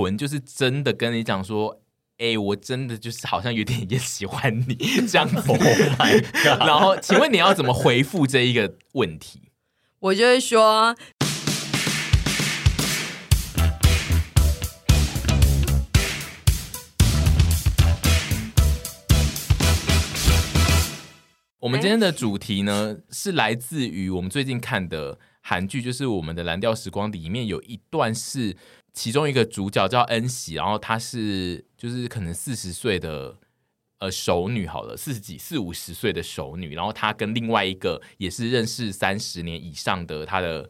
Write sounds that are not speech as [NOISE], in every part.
屯就是真的跟你讲说，哎、欸，我真的就是好像有点也喜欢你这样子。[LAUGHS] [LAUGHS] Oh 然后，请问你要怎么回复这一个问题？我就会说。我们今天的主题呢，是来自于我们最近看的韩剧，就是我们的《蓝调时光》里面有一段是其中一个主角叫恩喜，然后她是就是可能四十岁的呃熟女好了，四十几四五十岁的熟女，然后她跟另外一个也是认识三十年以上的她的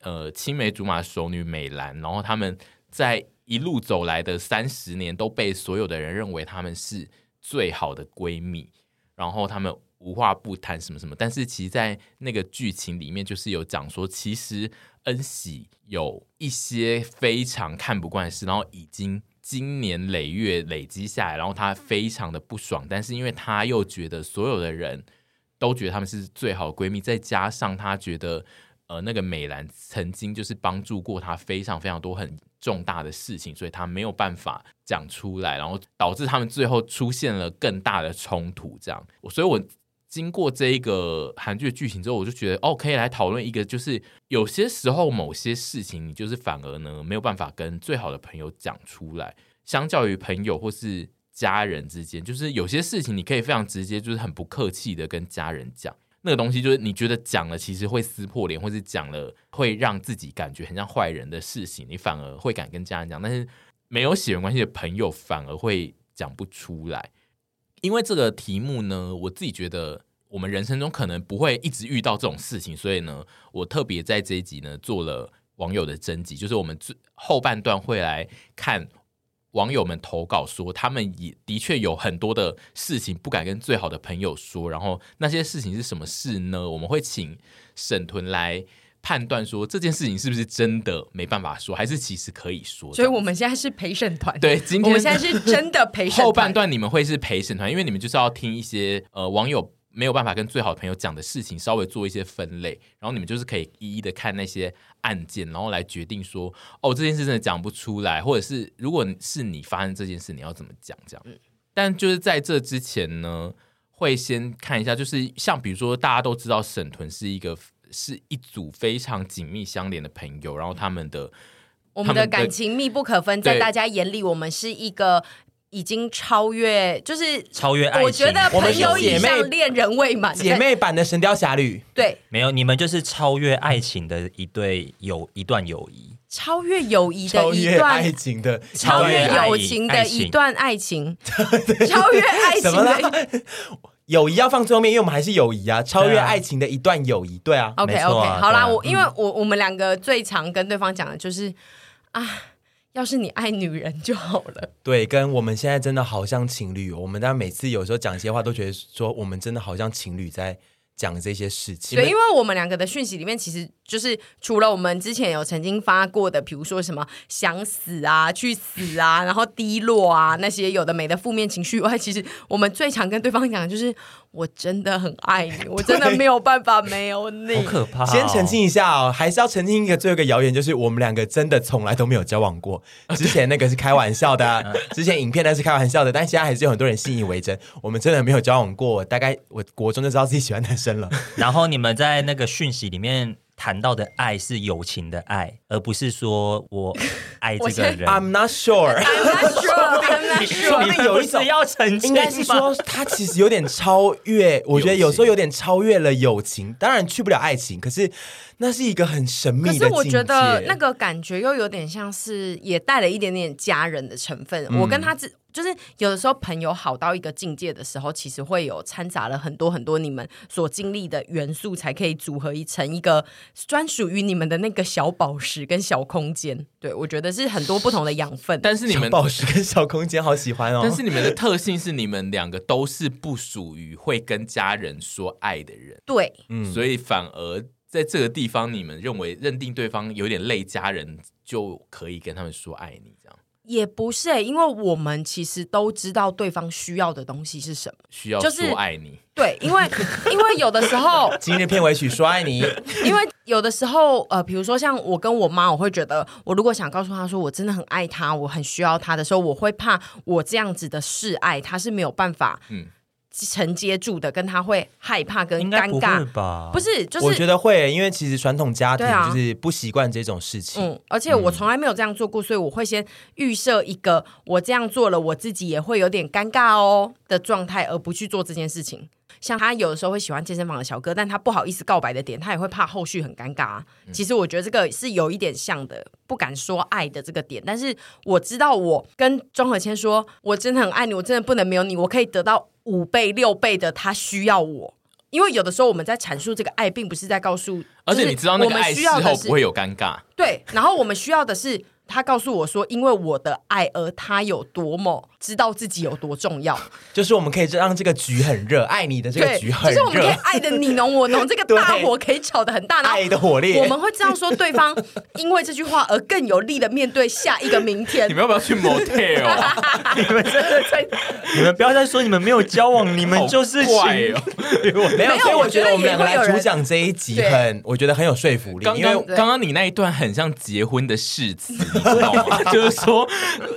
呃青梅竹马熟女美兰，然后他们在一路走来的三十年都被所有的人认为他们是最好的闺蜜，然后他们。无话不谈什么什么，但是其实，在那个剧情里面，就是有讲说，其实恩喜有一些非常看不惯的事，然后已经经年累月累积下来，然后他非常的不爽，但是因为他又觉得所有的人都觉得他们是最好的闺蜜，再加上他觉得呃那个美兰曾经就是帮助过他非常非常多很重大的事情，所以他没有办法讲出来，然后导致他们最后出现了更大的冲突，这样，所以我。经过这一个韩剧的剧情之后，我就觉得哦，可以来讨论一个，就是有些时候某些事情，你就是反而呢没有办法跟最好的朋友讲出来。相较于朋友或是家人之间，就是有些事情你可以非常直接，就是很不客气的跟家人讲那个东西，就是你觉得讲了其实会撕破脸，或是讲了会让自己感觉很像坏人的事情，你反而会敢跟家人讲。但是没有血缘关系的朋友反而会讲不出来。因为这个题目呢，我自己觉得我们人生中可能不会一直遇到这种事情，所以呢，我特别在这一集呢做了网友的征集，就是我们最后半段会来看网友们投稿说，他们也的确有很多的事情不敢跟最好的朋友说，然后那些事情是什么事呢？我们会请沈屯来。判断说这件事情是不是真的没办法说，还是其实可以说？所以我们现在是陪审团。对，今天我们现在是真的陪审团。后半段你们会是陪审团，因为你们就是要听一些呃网友没有办法跟最好的朋友讲的事情，稍微做一些分类，然后你们就是可以一一的看那些案件，然后来决定说哦，这件事真的讲不出来，或者是如果是你发生这件事，你要怎么讲这样？但就是在这之前呢，会先看一下，就是像比如说大家都知道沈屯是一个。是一组非常紧密相连的朋友，然后他们的我们的感情密不可分，在大家眼里，我们是一个已经超越，就是超越爱情。我觉得朋友以上恋人未满，姐妹版的《神雕侠侣》。对，没有，你们就是超越爱情的一对友一段友谊，超越友谊的一段爱情的，超越友情的一段爱情，[LAUGHS] 超越爱情的。友谊要放最后面，因为我们还是友谊啊，超越爱情的一段友谊，对啊。OK OK，好啦，我因为我我们两个最常跟对方讲的就是啊，要是你爱女人就好了。对，跟我们现在真的好像情侣，我们大家每次有时候讲一些话，都觉得说我们真的好像情侣在。讲这些事情，对，因为我们两个的讯息里面，其实就是除了我们之前有曾经发过的，比如说什么想死啊、去死啊，然后低落啊那些有的没的负面情绪以外，其实我们最常跟对方讲的就是。我真的很爱你，[LAUGHS] 我真的没有办法没有你。好可怕哦！先澄清一下哦，还是要澄清一个最后一个谣言，就是我们两个真的从来都没有交往过。[LAUGHS] 之前那个是开玩笑的，[LAUGHS] 之前影片那是开玩笑的，但现在还是有很多人信以为真。我们真的没有交往过，大概我国中就知道自己喜欢男生了。然后你们在那个讯息里面。谈到的爱是友情的爱，而不是说我爱这个人。I'm not sure. I'm not sure. 说不定有一种要澄清，应该是说他其实有点超越。我觉得有时候有点超越了友情，当然去不了爱情，可是那是一个很神秘的。可是我觉得那个感觉又有点像是也带了一点点家人的成分。嗯、我跟他只。就是有的时候朋友好到一个境界的时候，其实会有掺杂了很多很多你们所经历的元素，才可以组合一成一个专属于你们的那个小宝石跟小空间。对，我觉得是很多不同的养分。[LAUGHS] 但是你们宝石跟小空间好喜欢哦。[LAUGHS] 但是你们的特性是你们两个都是不属于会跟家人说爱的人。对，嗯，所以反而在这个地方，你们认为认定对方有点累家人，就可以跟他们说爱你这样。也不是、欸，因为我们其实都知道对方需要的东西是什么，需要就是说爱你。对，因为因为有的时候，[LAUGHS] 今天片尾曲说爱你，[LAUGHS] 因为有的时候，呃，比如说像我跟我妈，我会觉得，我如果想告诉她说我真的很爱她，我很需要她的时候，我会怕我这样子的示爱，她是没有办法，嗯。承接住的，跟他会害怕跟尴尬吧？不是，就是我觉得会，因为其实传统家庭就是不习惯这种事情。嗯，而且我从来没有这样做过，所以我会先预设一个我这样做了，我自己也会有点尴尬哦的状态，而不去做这件事情。像他有的时候会喜欢健身房的小哥，但他不好意思告白的点，他也会怕后续很尴尬啊。其实我觉得这个是有一点像的，不敢说爱的这个点。但是我知道，我跟庄和谦说，我真的很爱你，我真的不能没有你，我可以得到。五倍六倍的，他需要我，因为有的时候我们在阐述这个爱，并不是在告诉，而且你知道那个爱之后不会有尴尬，对。然后我们需要的是。他告诉我说：“因为我的爱，而他有多么知道自己有多重要，[LAUGHS] 就是我们可以让这个局很热，爱你的这个局很热，就是我们可以爱的你侬我侬，这个大 [LAUGHS] 火可以炒的很大，爱的火烈。我们会这样说，对方因为这句话而更有力的面对下一个明天。[LAUGHS] 你们要不要去 motel 啊？你们真的在？你们不要再说你们没有交往，你们就是怪哦。没有，所以我觉得我们两个来主讲这一集很，我觉得很有说服力。因为刚刚你那一段很像结婚的誓词。”知道吗？就是说，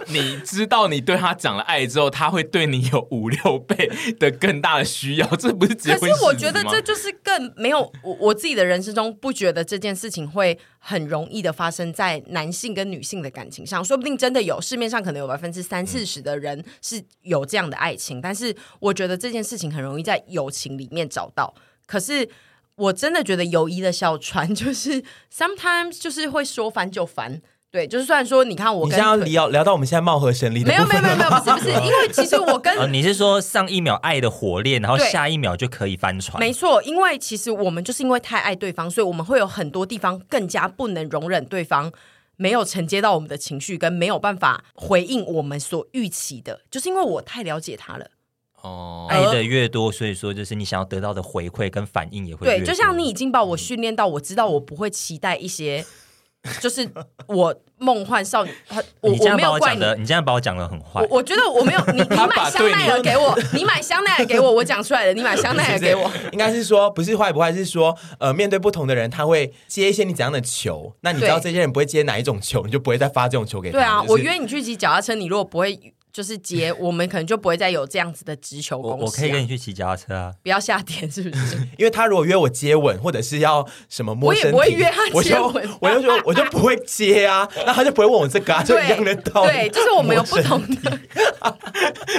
你知道你对他讲了爱之后，他会对你有五六倍的更大的需要，这不是结婚？可是我觉得这就是更没有我我自己的人生中不觉得这件事情会很容易的发生在男性跟女性的感情上，说不定真的有市面上可能有百分之三四十的人是有这样的爱情，但是我觉得这件事情很容易在友情里面找到。可是我真的觉得友谊的小船就是 sometimes 就是会说翻就翻。对，就是虽然说，你看我跟，你现在要聊聊到我们现在貌合神离的，没有没有没有没有，不是不是，[LAUGHS] 因为其实我跟、呃、你是说上一秒爱的火烈，然后下一秒就可以翻船，没错，因为其实我们就是因为太爱对方，所以我们会有很多地方更加不能容忍对方没有承接到我们的情绪，跟没有办法回应我们所预期的，就是因为我太了解他了。哦，爱的越多，所以说就是你想要得到的回馈跟反应也会越多。对，就像你已经把我训练到，我知道我不会期待一些。就是我梦幻少女，我我没有怪你，你这样把我讲的很坏。我觉得我没有，你你买香奈儿给我，你买香奈儿给我，我讲出来的，你买香奈儿给我。应该是说不是坏不坏，是说呃，面对不同的人，他会接一些你怎样的球，那你知道这些人不会接哪一种球，你就不会再发这种球给他。对啊，我约你去骑脚踏车，你如果不会。就是接，我们可能就不会再有这样子的直球攻势、啊。我可以跟你去骑脚踏车啊！[LAUGHS] 不要下点，是不是？[LAUGHS] 因为他如果约我接吻，或者是要什么摸身体，我也不会约他接吻，我就我就说我就不会接啊，那他就不会问我这个啊，就一样的道理。对，就是我们有不同的。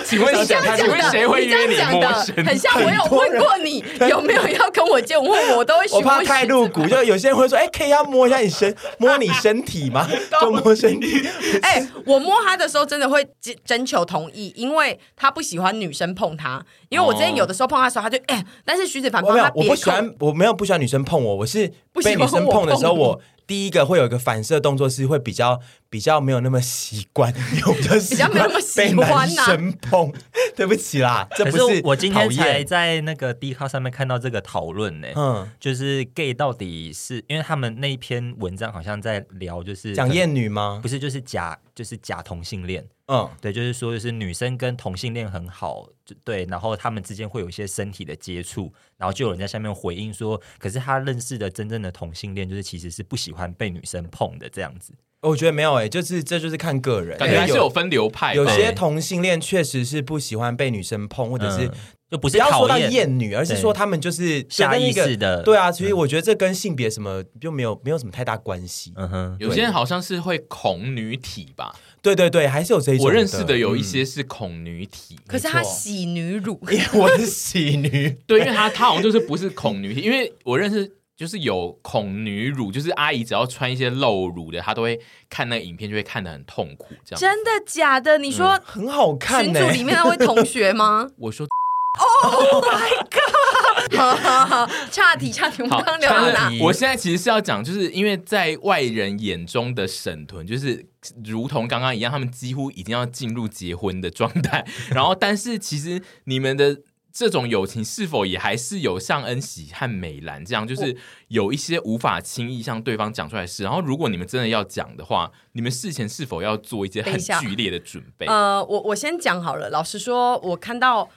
请问你这样讲的，谁会约你摸身体？很像我有问过你有没有要跟我接吻，问我都会。我怕太露骨，就有些人会说：“哎、欸，可以要摸一下你身，摸你身体吗？” [LAUGHS] 就摸身体。哎、欸，我摸他的时候真的会征求同意，因为他不喜欢女生碰他，因为我之前有的时候碰他的时候，他就哎、欸，但是徐子凡没有，我不喜欢，我没有不喜欢女生碰我，我是被女生碰的时候，我第一个会有一个反射动作是会比较比较没有那么习惯，有的是比较没有那么喜欢男生碰，[LAUGHS] 对不起啦，这不是我今天才在那个 D 卡上面看到这个讨论呢，嗯，就是 gay 到底是因为他们那一篇文章好像在聊，就是讲厌女吗？不是，就是假，就是假同性恋。嗯，对，就是说，就是女生跟同性恋很好，就对，然后他们之间会有一些身体的接触，然后就有人在下面回应说，可是他认识的真正的同性恋，就是其实是不喜欢被女生碰的这样子。我觉得没有诶，就是这就是看个人，感觉还是有分流派，有些同性恋确实是不喜欢被女生碰，或者是。就不是要说到厌女，而是说他们就是下意识的，对啊，所以我觉得这跟性别什么就没有没有什么太大关系。嗯哼，有些人好像是会恐女体吧？对对对，还是有这一种。我认识的有一些是恐女体，可是他喜女乳，[LAUGHS] 因为我是喜女，[LAUGHS] 对，因为他他好像就是不是恐女体，因为我认识就是有恐女乳，就是阿姨只要穿一些露乳的，她都会看那个影片，就会看得很痛苦。这样真的假的？你说很好看？群组里面那位同学吗？[LAUGHS] 我说。Oh my god！好好好，岔题岔题，我们刚刚聊到哪？我现在其实是要讲，就是因为在外人眼中的沈屯，就是如同刚刚一样，他们几乎已经要进入结婚的状态。然后，但是其实你们的这种友情是否也还是有像恩喜和美兰这样，就是有一些无法轻易向对方讲出来的事。然后，如果你们真的要讲的话，你们事前是否要做一些很剧烈的准备？呃，我我先讲好了。老实说，我看到。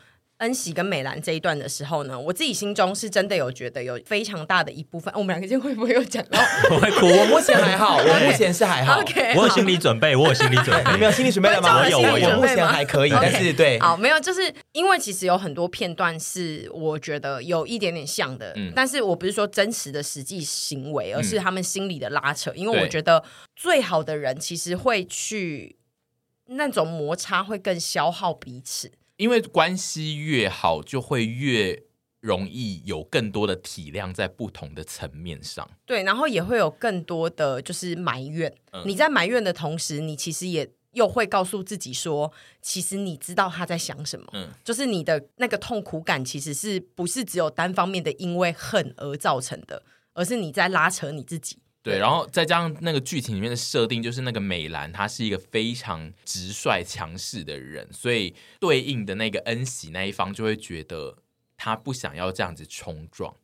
恩喜跟美兰这一段的时候呢，我自己心中是真的有觉得有非常大的一部分，哦、我们两个今天会不会有讲到？[LAUGHS] 我会哭，我目前还好，我目前是还好，okay, 我有心理准备，我有心理准备，[LAUGHS] 你没有心理准备了吗？我有，我有，目前还可以，但是对，好，没有，就是因为其实有很多片段是我觉得有一点点像的，嗯、但是我不是说真实的实际行为，而是他们心里的拉扯，嗯、因为我觉得最好的人其实会去那种摩擦会更消耗彼此。因为关系越好，就会越容易有更多的体谅在不同的层面上。对，然后也会有更多的就是埋怨。嗯、你在埋怨的同时，你其实也又会告诉自己说，其实你知道他在想什么。嗯，就是你的那个痛苦感，其实是不是只有单方面的因为恨而造成的，而是你在拉扯你自己。对，然后再加上那个剧情里面的设定，就是那个美兰她是一个非常直率、强势的人，所以对应的那个恩喜那一方就会觉得他不想要这样子冲撞。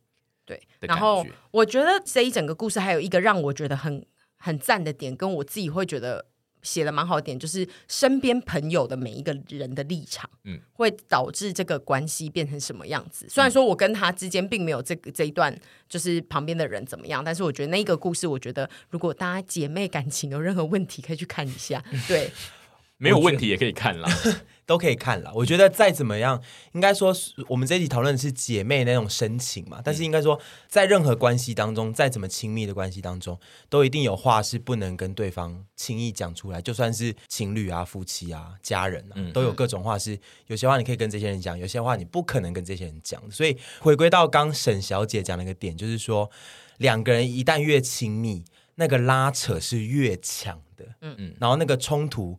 对，然后我觉得这一整个故事还有一个让我觉得很很赞的点，跟我自己会觉得。写的蛮好的点，就是身边朋友的每一个人的立场，嗯，会导致这个关系变成什么样子。虽然说我跟他之间并没有这个这一段，就是旁边的人怎么样，但是我觉得那个故事，我觉得如果大家姐妹感情有任何问题，可以去看一下。对，[LAUGHS] 没有问题也可以看啦。[LAUGHS] 都可以看了，我觉得再怎么样，应该说我们这一集讨论的是姐妹那种深情嘛。但是应该说，在任何关系当中，再怎么亲密的关系当中，都一定有话是不能跟对方轻易讲出来。就算是情侣啊、夫妻啊、家人啊，都有各种话是有些话你可以跟这些人讲，有些话你不可能跟这些人讲。所以回归到刚沈小姐讲的一个点，就是说两个人一旦越亲密，那个拉扯是越强的。嗯嗯，然后那个冲突。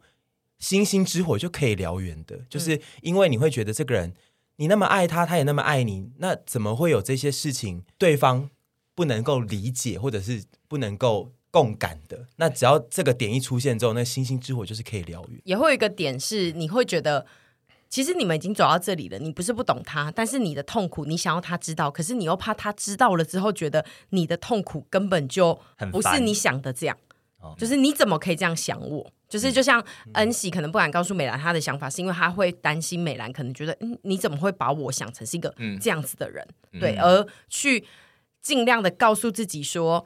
星星之火就可以燎原的，就是因为你会觉得这个人，你那么爱他，他也那么爱你，那怎么会有这些事情对方不能够理解或者是不能够共感的？那只要这个点一出现之后，那星星之火就是可以燎原。也会有一个点是，你会觉得其实你们已经走到这里了，你不是不懂他，但是你的痛苦你想要他知道，可是你又怕他知道了之后，觉得你的痛苦根本就不是你想的这样，就是你怎么可以这样想我？就是就像恩喜可能不敢告诉美兰她的想法，是因为他会担心美兰可能觉得，嗯，你怎么会把我想成是一个这样子的人？嗯、对，而去尽量的告诉自己说，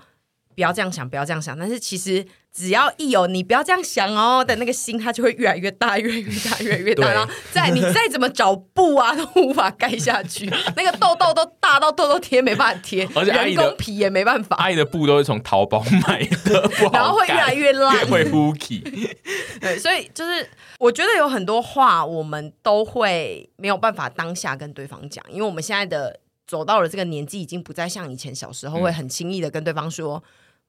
不要这样想，不要这样想。但是其实。只要一有你不要这样想哦的那个心，它就会越来越大，越来越大，越来越大。然后再你再怎么找布啊，都无法盖下去。[LAUGHS] 那个痘痘都大到痘痘贴没办法贴，而且人工皮也没办法。阿姨的布都是从淘宝买的，[LAUGHS] 然后会越来越烂，会呼气。[LAUGHS] 对，所以就是我觉得有很多话，我们都会没有办法当下跟对方讲，因为我们现在的走到了这个年纪，已经不再像以前小时候会很轻易的跟对方说。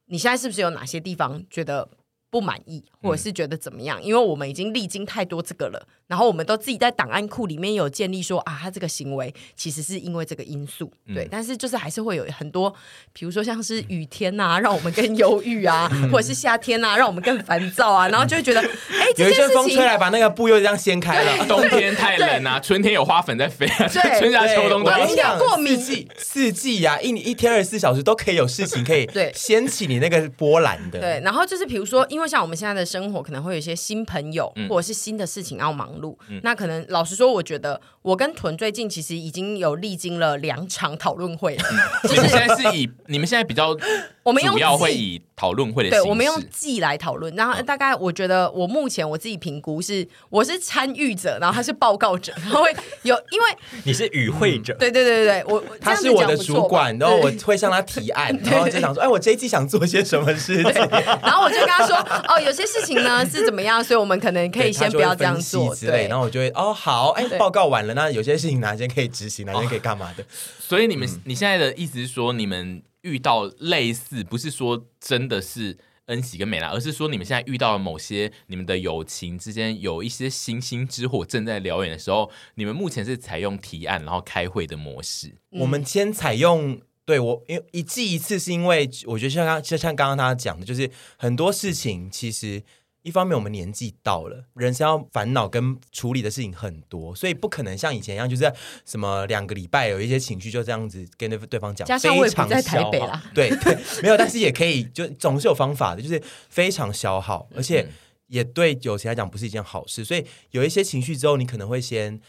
你现在是不是有哪些地方觉得不满意，或者是觉得怎么样？嗯、因为我们已经历经太多这个了。然后我们都自己在档案库里面有建立说啊，他这个行为其实是因为这个因素，嗯、对。但是就是还是会有很多，比如说像是雨天呐、啊，[LAUGHS] 让我们更忧郁啊，嗯、或者是夏天呐、啊，让我们更烦躁啊。然后就会觉得，[LAUGHS] 哎、欸，有一阵风吹来，把那个布又这样掀开了。冬天太冷啊，春天有花粉在飞春夏秋冬都一样。过敏四季四季呀、啊，一一天二十四小时都可以有事情可以 [LAUGHS] 对掀起你那个波澜的。对，然后就是比如说，因为像我们现在的生活可能会有一些新朋友，嗯、或者是新的事情要忙碌，嗯、那可能。老实说，我觉得我跟屯最近其实已经有历经了两场讨论会了。你们现在是以你们现在比较，我们主要会以讨论会的形式，对，我们用记来讨论。然后大概我觉得我目前我自己评估是，我是参与者，然后他是报告者，[LAUGHS] 然后会有因为你是与会者，对对对对对，我他是我的主管，然后我会向他提案，[LAUGHS] 然后就想说，哎，我这一季想做些什么事情，然后我就跟他说，哦，有些事情呢是怎么样，所以我们可能可以先不要这样做之类，然后我就会哦。好，哎，报告完了，那有些事情哪天可以执行，哪天可以干嘛的？所以你们，你现在的意思是说，你们遇到类似，不是说真的是恩喜跟美兰，而是说你们现在遇到了某些你们的友情之间有一些星星之火正在燎原的时候，你们目前是采用提案然后开会的模式。我们先采用，对，我因为一季一次，是因为我觉得像刚就像刚刚他讲的，就是很多事情其实。一方面我们年纪到了，人生要烦恼跟处理的事情很多，所以不可能像以前一样，就是什么两个礼拜有一些情绪就这样子跟对对方讲，加上我也不在台北啦，[LAUGHS] 对对，没有，但是也可以，就总是有方法的，就是非常消耗，而且也对有些来讲不是一件好事，所以有一些情绪之后，你可能会先。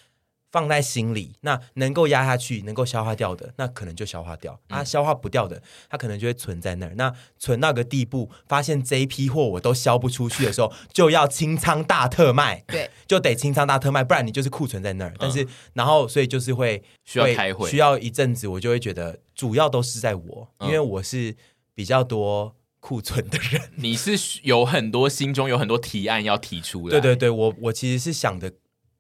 放在心里，那能够压下去、能够消化掉的，那可能就消化掉；它、啊、消化不掉的，它可能就会存在那儿。那存到个地步，发现这一批货我都销不出去的时候，就要清仓大特卖。对，[LAUGHS] 就得清仓大特卖，不然你就是库存在那儿。但是，嗯、然后所以就是会需要开会，需要一阵子，我就会觉得主要都是在我，因为我是比较多库存的人。你是有很多心中有很多提案要提出的。对对对，我我其实是想的。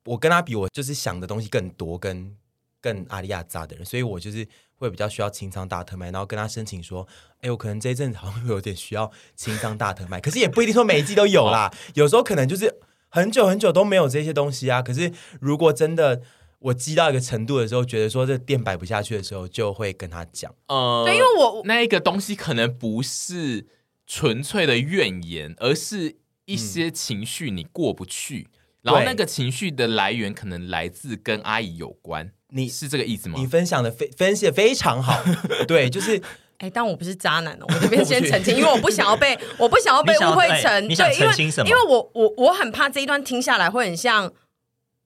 我跟他比，我就是想的东西更多，跟更阿里亚扎的人，所以我就是会比较需要清仓大特卖，然后跟他申请说，哎，我可能这一阵子好像会有点需要清仓大特卖，可是也不一定说每一季都有啦，[LAUGHS] 有时候可能就是很久很久都没有这些东西啊。可是如果真的我积到一个程度的时候，觉得说这店摆不下去的时候，就会跟他讲，呃，对，因为我那一个东西可能不是纯粹的怨言，而是一些情绪你过不去。嗯然后那个情绪的来源可能来自跟阿姨有关，你是这个意思吗？你分享的非分析的非常好，[LAUGHS] 对，就是，哎，但我不是渣男哦，我这边先澄清，[LAUGHS] 因为我不想要被，我不想要被误会成，你想澄清什么？因为我我我很怕这一段听下来会很像，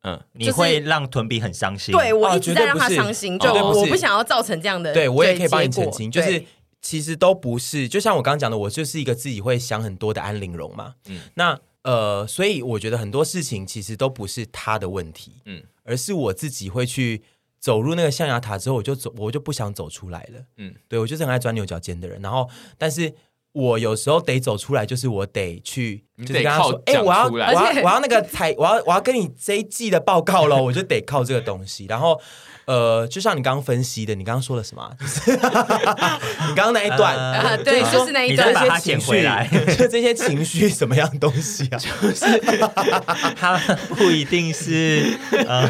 嗯，你会让屯比很伤心，对我一直在让他伤心，就我不想要造成这样的，对我也可以帮你澄清，就是其实都不是，就像我刚刚讲的，我就是一个自己会想很多的安陵容嘛，嗯，那。呃，所以我觉得很多事情其实都不是他的问题，嗯，而是我自己会去走入那个象牙塔之后，我就走，我就不想走出来了，嗯，对，我就是很爱钻牛角尖的人。然后，但是我有时候得走出来，就是我得去，就是跟他说，哎，我要，我要，我要那个采，我要，我要跟你这一季的报告了，[LAUGHS] 我就得靠这个东西，然后。呃，就像你刚刚分析的，你刚刚说了什么？就是 [LAUGHS] 你刚刚那一段，呃、对，就是那一段，把它捡回来。[LAUGHS] 就这些情绪什么样东西啊？就是他不一定是，呃、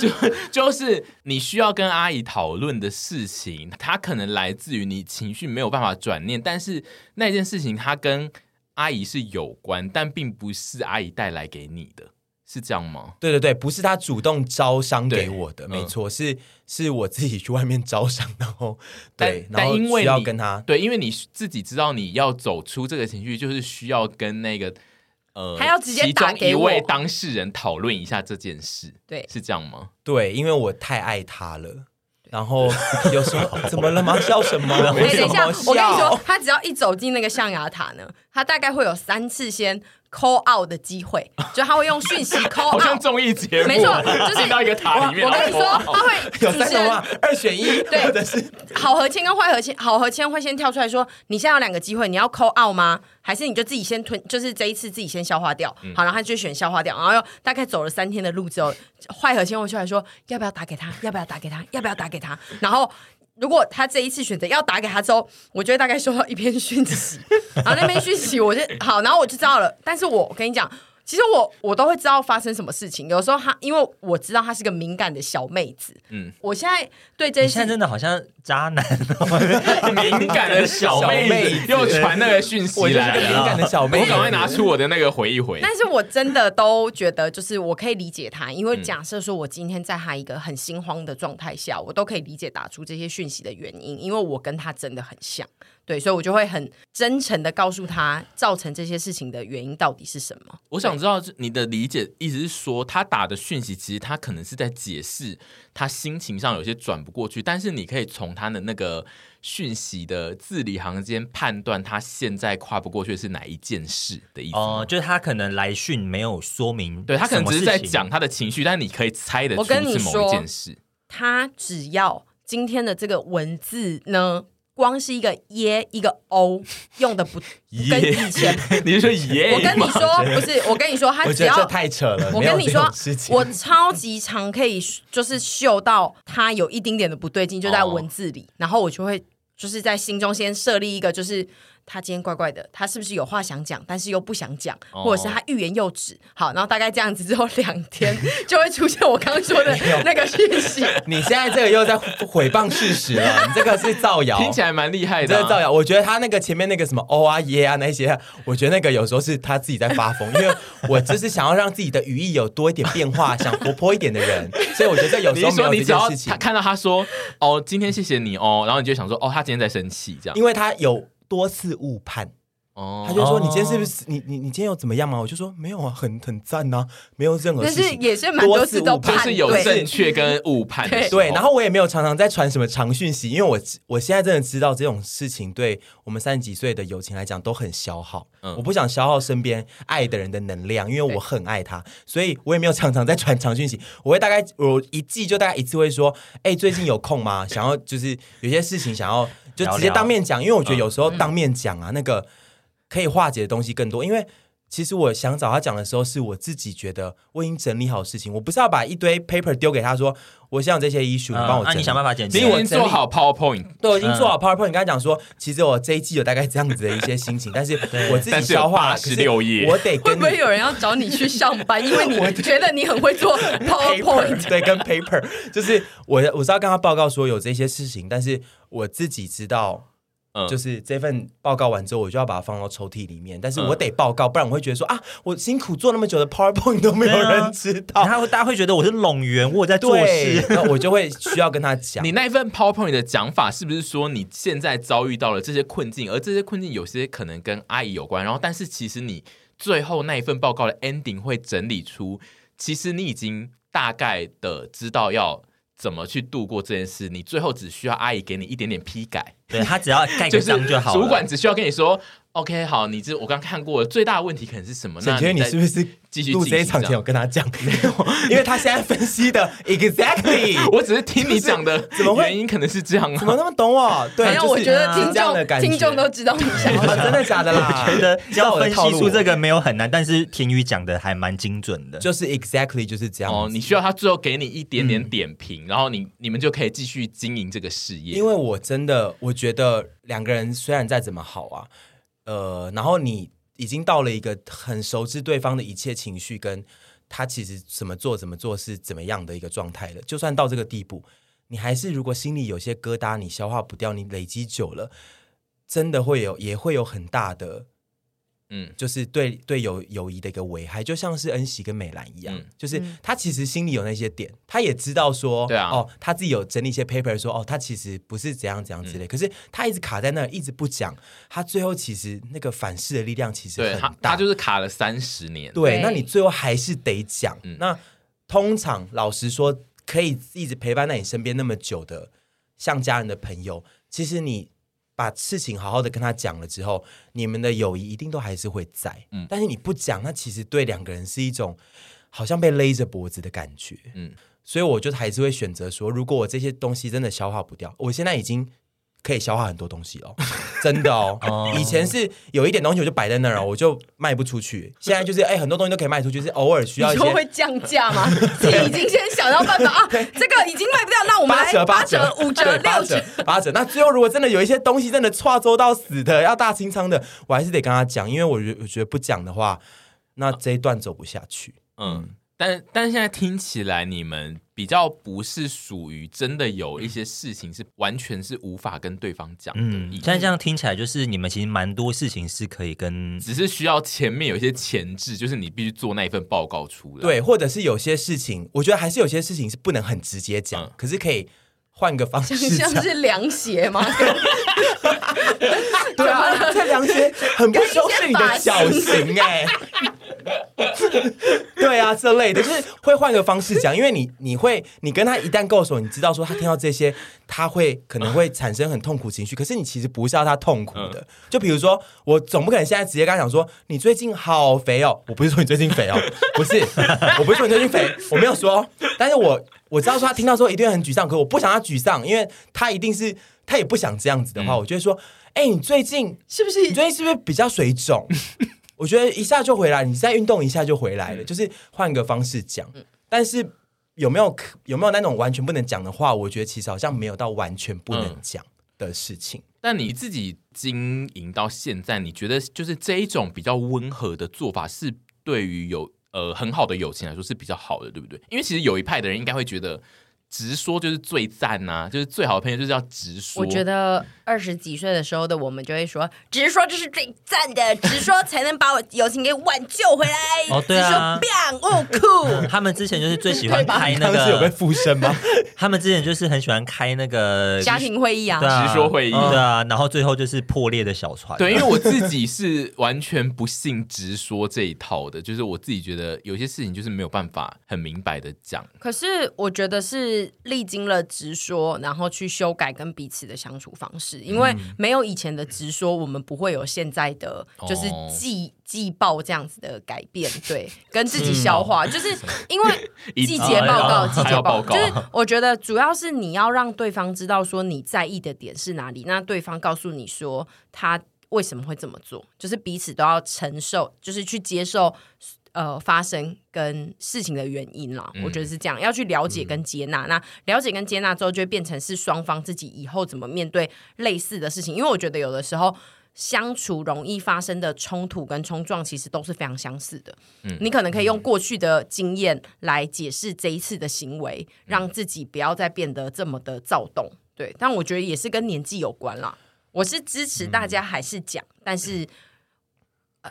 就就是你需要跟阿姨讨论的事情，它可能来自于你情绪没有办法转念，但是那件事情它跟阿姨是有关，但并不是阿姨带来给你的。是这样吗？对对对，不是他主动招商给我的，没错，嗯、是是我自己去外面招商，然后 [LAUGHS] 对，但因为要跟他对，因为你自己知道你要走出这个情绪，就是需要跟那个呃，还要直接打给一位当事人讨论一下这件事，对，是这样吗？对，因为我太爱他了。然后有时候？[LAUGHS] 怎么了吗？笑什么？等一下，我跟你说，他只要一走进那个象牙塔呢，他大概会有三次先 call out 的机会，就他会用讯息 [LAUGHS] call out，好像综艺节目，没错，就是到一个塔里面。我跟你说，他会 [LAUGHS] 有三种嘛，二选一，对，或者是好和签跟坏和签，好和签会先跳出来说，你现在有两个机会，你要 call out 吗？还是你就自己先吞，就是这一次自己先消化掉，嗯、好，然后他就选消化掉，然后又大概走了三天的路之后，坏和先会出来说，要不要打给他？要不要打给他？要不要打给他？然后如果他这一次选择要打给他之后，我就会大概收到一篇讯息，然后那篇讯息我就好，然后我就知道了。但是我跟你讲。其实我我都会知道发生什么事情。有时候他因为我知道他是个敏感的小妹子，嗯，我现在对这些现在真的好像渣男，[LAUGHS] 敏感的小妹子又传那个讯息来了，敏感的小妹，我赶快拿出我的那个回一回。但是我真的都觉得，就是我可以理解他，因为假设说我今天在他一个很心慌的状态下，我都可以理解打出这些讯息的原因，因为我跟他真的很像。对，所以我就会很真诚的告诉他，造成这些事情的原因到底是什么。我想知道你的理解，意思是说，他打的讯息，其实他可能是在解释他心情上有些转不过去，但是你可以从他的那个讯息的字里行间判断，他现在跨不过去是哪一件事的意思。哦、呃，就是他可能来讯没有说明，对，他可能只是在讲他的情绪，但是你可以猜得出是某一件事。他只要今天的这个文字呢？光是一个耶，一个欧，用的不跟以前，[LAUGHS] 你是说耶？我跟你说，不是，我跟你说，他只要太扯了。我跟你说，我超级常可以就是嗅到他有一丁点的不对劲，就在文字里，然后我就会就是在心中先设立一个，就是他今天怪怪的，他是不是有话想讲，但是又不想讲，或者是他欲言又止？好，然后大概这样子之后两天 [LAUGHS] 就会出现我刚刚说的那个讯息。[LAUGHS] 你现在这个又在毁谤事实了，[LAUGHS] 你这个是造谣，听起来蛮厉害的、啊。这个造谣，我觉得他那个前面那个什么哦啊耶啊那些，我觉得那个有时候是他自己在发疯，因为我就是想要让自己的语义有多一点变化，想活泼一点的人，所以我觉得有时候没有这件事情。他看到他说哦，今天谢谢你哦，然后你就想说哦，他今天在生气这样，因为他有。多次误判，哦，他就说：“你今天是不是你你你今天有怎么样吗？”我就说：“没有啊，很很赞呐，没有任何事情。”但是也是蛮多次都判，就是有正确跟误判的。对，然后我也没有常常在传什么长讯息，因为我我现在真的知道这种事情对我们三十几岁的友情来讲都很消耗。嗯，我不想消耗身边爱的人的能量，因为我很爱他，所以我也没有常常在传长讯息。[LAUGHS] 我会大概我一季就大概一次会说：“哎，最近有空吗？想要就是有些事情想要。”就直接当面讲，因为我觉得有时候当面讲啊，那个可以化解的东西更多。因为其实我想找他讲的时候，是我自己觉得我已经整理好事情，我不是要把一堆 paper 丢给他说，我想这些 issue，你帮我，那你想办法解决。所以我已经做好 PowerPoint，对，我已经做好 PowerPoint。你跟他讲说，其实我这一季有大概这样子的一些心情，但是我自己消化十六页，我得会不会有人要找你去上班？[LAUGHS] 因为你觉得你很会做 PowerPoint，对，跟 paper，就是我我是要跟他报告说有这些事情，但是我自己知道。嗯，就是这份报告完之后，我就要把它放到抽屉里面。但是我得报告，不然我会觉得说啊，我辛苦做那么久的 PowerPoint 都没有人知道，然后大家会觉得我是拢员，我在做事，那我就会需要跟他讲。[LAUGHS] 你那一份 PowerPoint 的讲法是不是说你现在遭遇到了这些困境，而这些困境有些可能跟阿姨有关，然后但是其实你最后那一份报告的 ending 会整理出，其实你已经大概的知道要。怎么去度过这件事？你最后只需要阿姨给你一点点批改，对，他只要盖个 [LAUGHS] 章就好了。主管只需要跟你说：“OK，好，你这我刚刚看过最大的问题可能是什么？”那你觉得你是不是继续录这一场前有跟他讲？没有，[LAUGHS] 因为他现在分析的 exactly，[LAUGHS] 我只是听你讲的，怎么原因可能是这样？怎么那么懂我？对，没有，我觉得听众听众都知道你想 [LAUGHS] 法，真的假的啦？我觉得要分析出这个没有很难，但是婷宇讲的还蛮精准的，就是 exactly 就是这样。哦，你需要他最后给你一点点点评。然后你你们就可以继续经营这个事业，因为我真的我觉得两个人虽然再怎么好啊，呃，然后你已经到了一个很熟知对方的一切情绪，跟他其实怎么做怎么做是怎么样的一个状态了。就算到这个地步，你还是如果心里有些疙瘩，你消化不掉，你累积久了，真的会有也会有很大的。嗯，就是对对友友谊的一个危害，就像是恩喜跟美兰一样，嗯、就是他其实心里有那些点，他也知道说，对啊，哦，他自己有整理一些 paper 说，哦，他其实不是怎样怎样之类，嗯、可是他一直卡在那，一直不讲，他最后其实那个反噬的力量其实很大，他，他就是卡了三十年，对，那你最后还是得讲。嗯、那通常老实说，可以一直陪伴在你身边那么久的，像家人的朋友，其实你。把事情好好的跟他讲了之后，你们的友谊一定都还是会在。嗯，但是你不讲，那其实对两个人是一种好像被勒着脖子的感觉。嗯，所以我就还是会选择说，如果我这些东西真的消化不掉，我现在已经。可以消化很多东西哦，[LAUGHS] 真的哦。以前是有一点东西我就摆在那儿，我就卖不出去。现在就是哎，很多东西都可以卖出去，是偶尔需要一些。你说会降价吗？[LAUGHS] 自己已经先想到办法啊，这个已经卖不掉，那我们来八折、五折、六折、八折。那最后如果真的有一些东西真的错周到死的，要大清仓的，我还是得跟他讲，因为我觉我觉得不讲的话，那这一段走不下去。嗯。但但现在听起来，你们比较不是属于真的有一些事情是完全是无法跟对方讲的。嗯，现在这样听起来，就是你们其实蛮多事情是可以跟，只是需要前面有一些前置，就是你必须做那一份报告出来。对，或者是有些事情，我觉得还是有些事情是不能很直接讲，嗯、可是可以换个方式讲。像是凉鞋吗？[LAUGHS] 对啊，这凉鞋很不修饰你的脚型哎。对啊，这类的就是会换个方式讲，因为你你会你跟他一旦够熟，你知道说他听到这些，他会可能会产生很痛苦情绪。可是你其实不是要他痛苦的，就比如说我总不可能现在直接跟他讲说你最近好肥哦，我不是说你最近肥哦，不是，我不是说你最近肥，我没有说，但是我我知道说他听到说一定会很沮丧，可我不想他沮丧，因为他一定是他也不想这样子的话，我就会说，哎，你最近是不是你最近是不是比较水肿？[LAUGHS] 我觉得一下就回来，你再运动一下就回来了，嗯、就是换个方式讲。嗯、但是有没有有没有那种完全不能讲的话？我觉得其实好像没有到完全不能讲的事情。但你自己经营到现在，你觉得就是这一种比较温和的做法，是对于有呃很好的友情来说是比较好的，对不对？因为其实有一派的人应该会觉得。直说就是最赞呐、啊，就是最好的朋友就是要直说。我觉得二十几岁的时候的我们就会说，直说就是最赞的，直说才能把我友情给挽救回来。哦，对啊，直说哦酷。他们之前就是最喜欢开那个，是有被附身吗？他们之前就是很喜欢开那个家庭会议啊，对啊直说会议，对啊，然后最后就是破裂的小船。对，因为我自己是完全不信直说这一套的，就是我自己觉得有些事情就是没有办法很明白的讲。可是我觉得是历经了直说，然后去修改跟彼此的相处方式，因为没有以前的直说，我们不会有现在的就是季季报这样子的改变。对，[LAUGHS] 跟自己消化，就是因为 [LAUGHS] 季节报告、季节报告，就是我觉得主要是你要让对方知道说你在意的点是哪里，那对方告诉你说他为什么会这么做，就是彼此都要承受，就是去接受。呃，发生跟事情的原因啦，嗯、我觉得是这样，要去了解跟接纳。嗯、那了解跟接纳之后，就会变成是双方自己以后怎么面对类似的事情。因为我觉得有的时候相处容易发生的冲突跟冲撞，其实都是非常相似的。嗯，你可能可以用过去的经验来解释这一次的行为，嗯、让自己不要再变得这么的躁动。对，但我觉得也是跟年纪有关啦。我是支持大家还是讲，嗯、但是。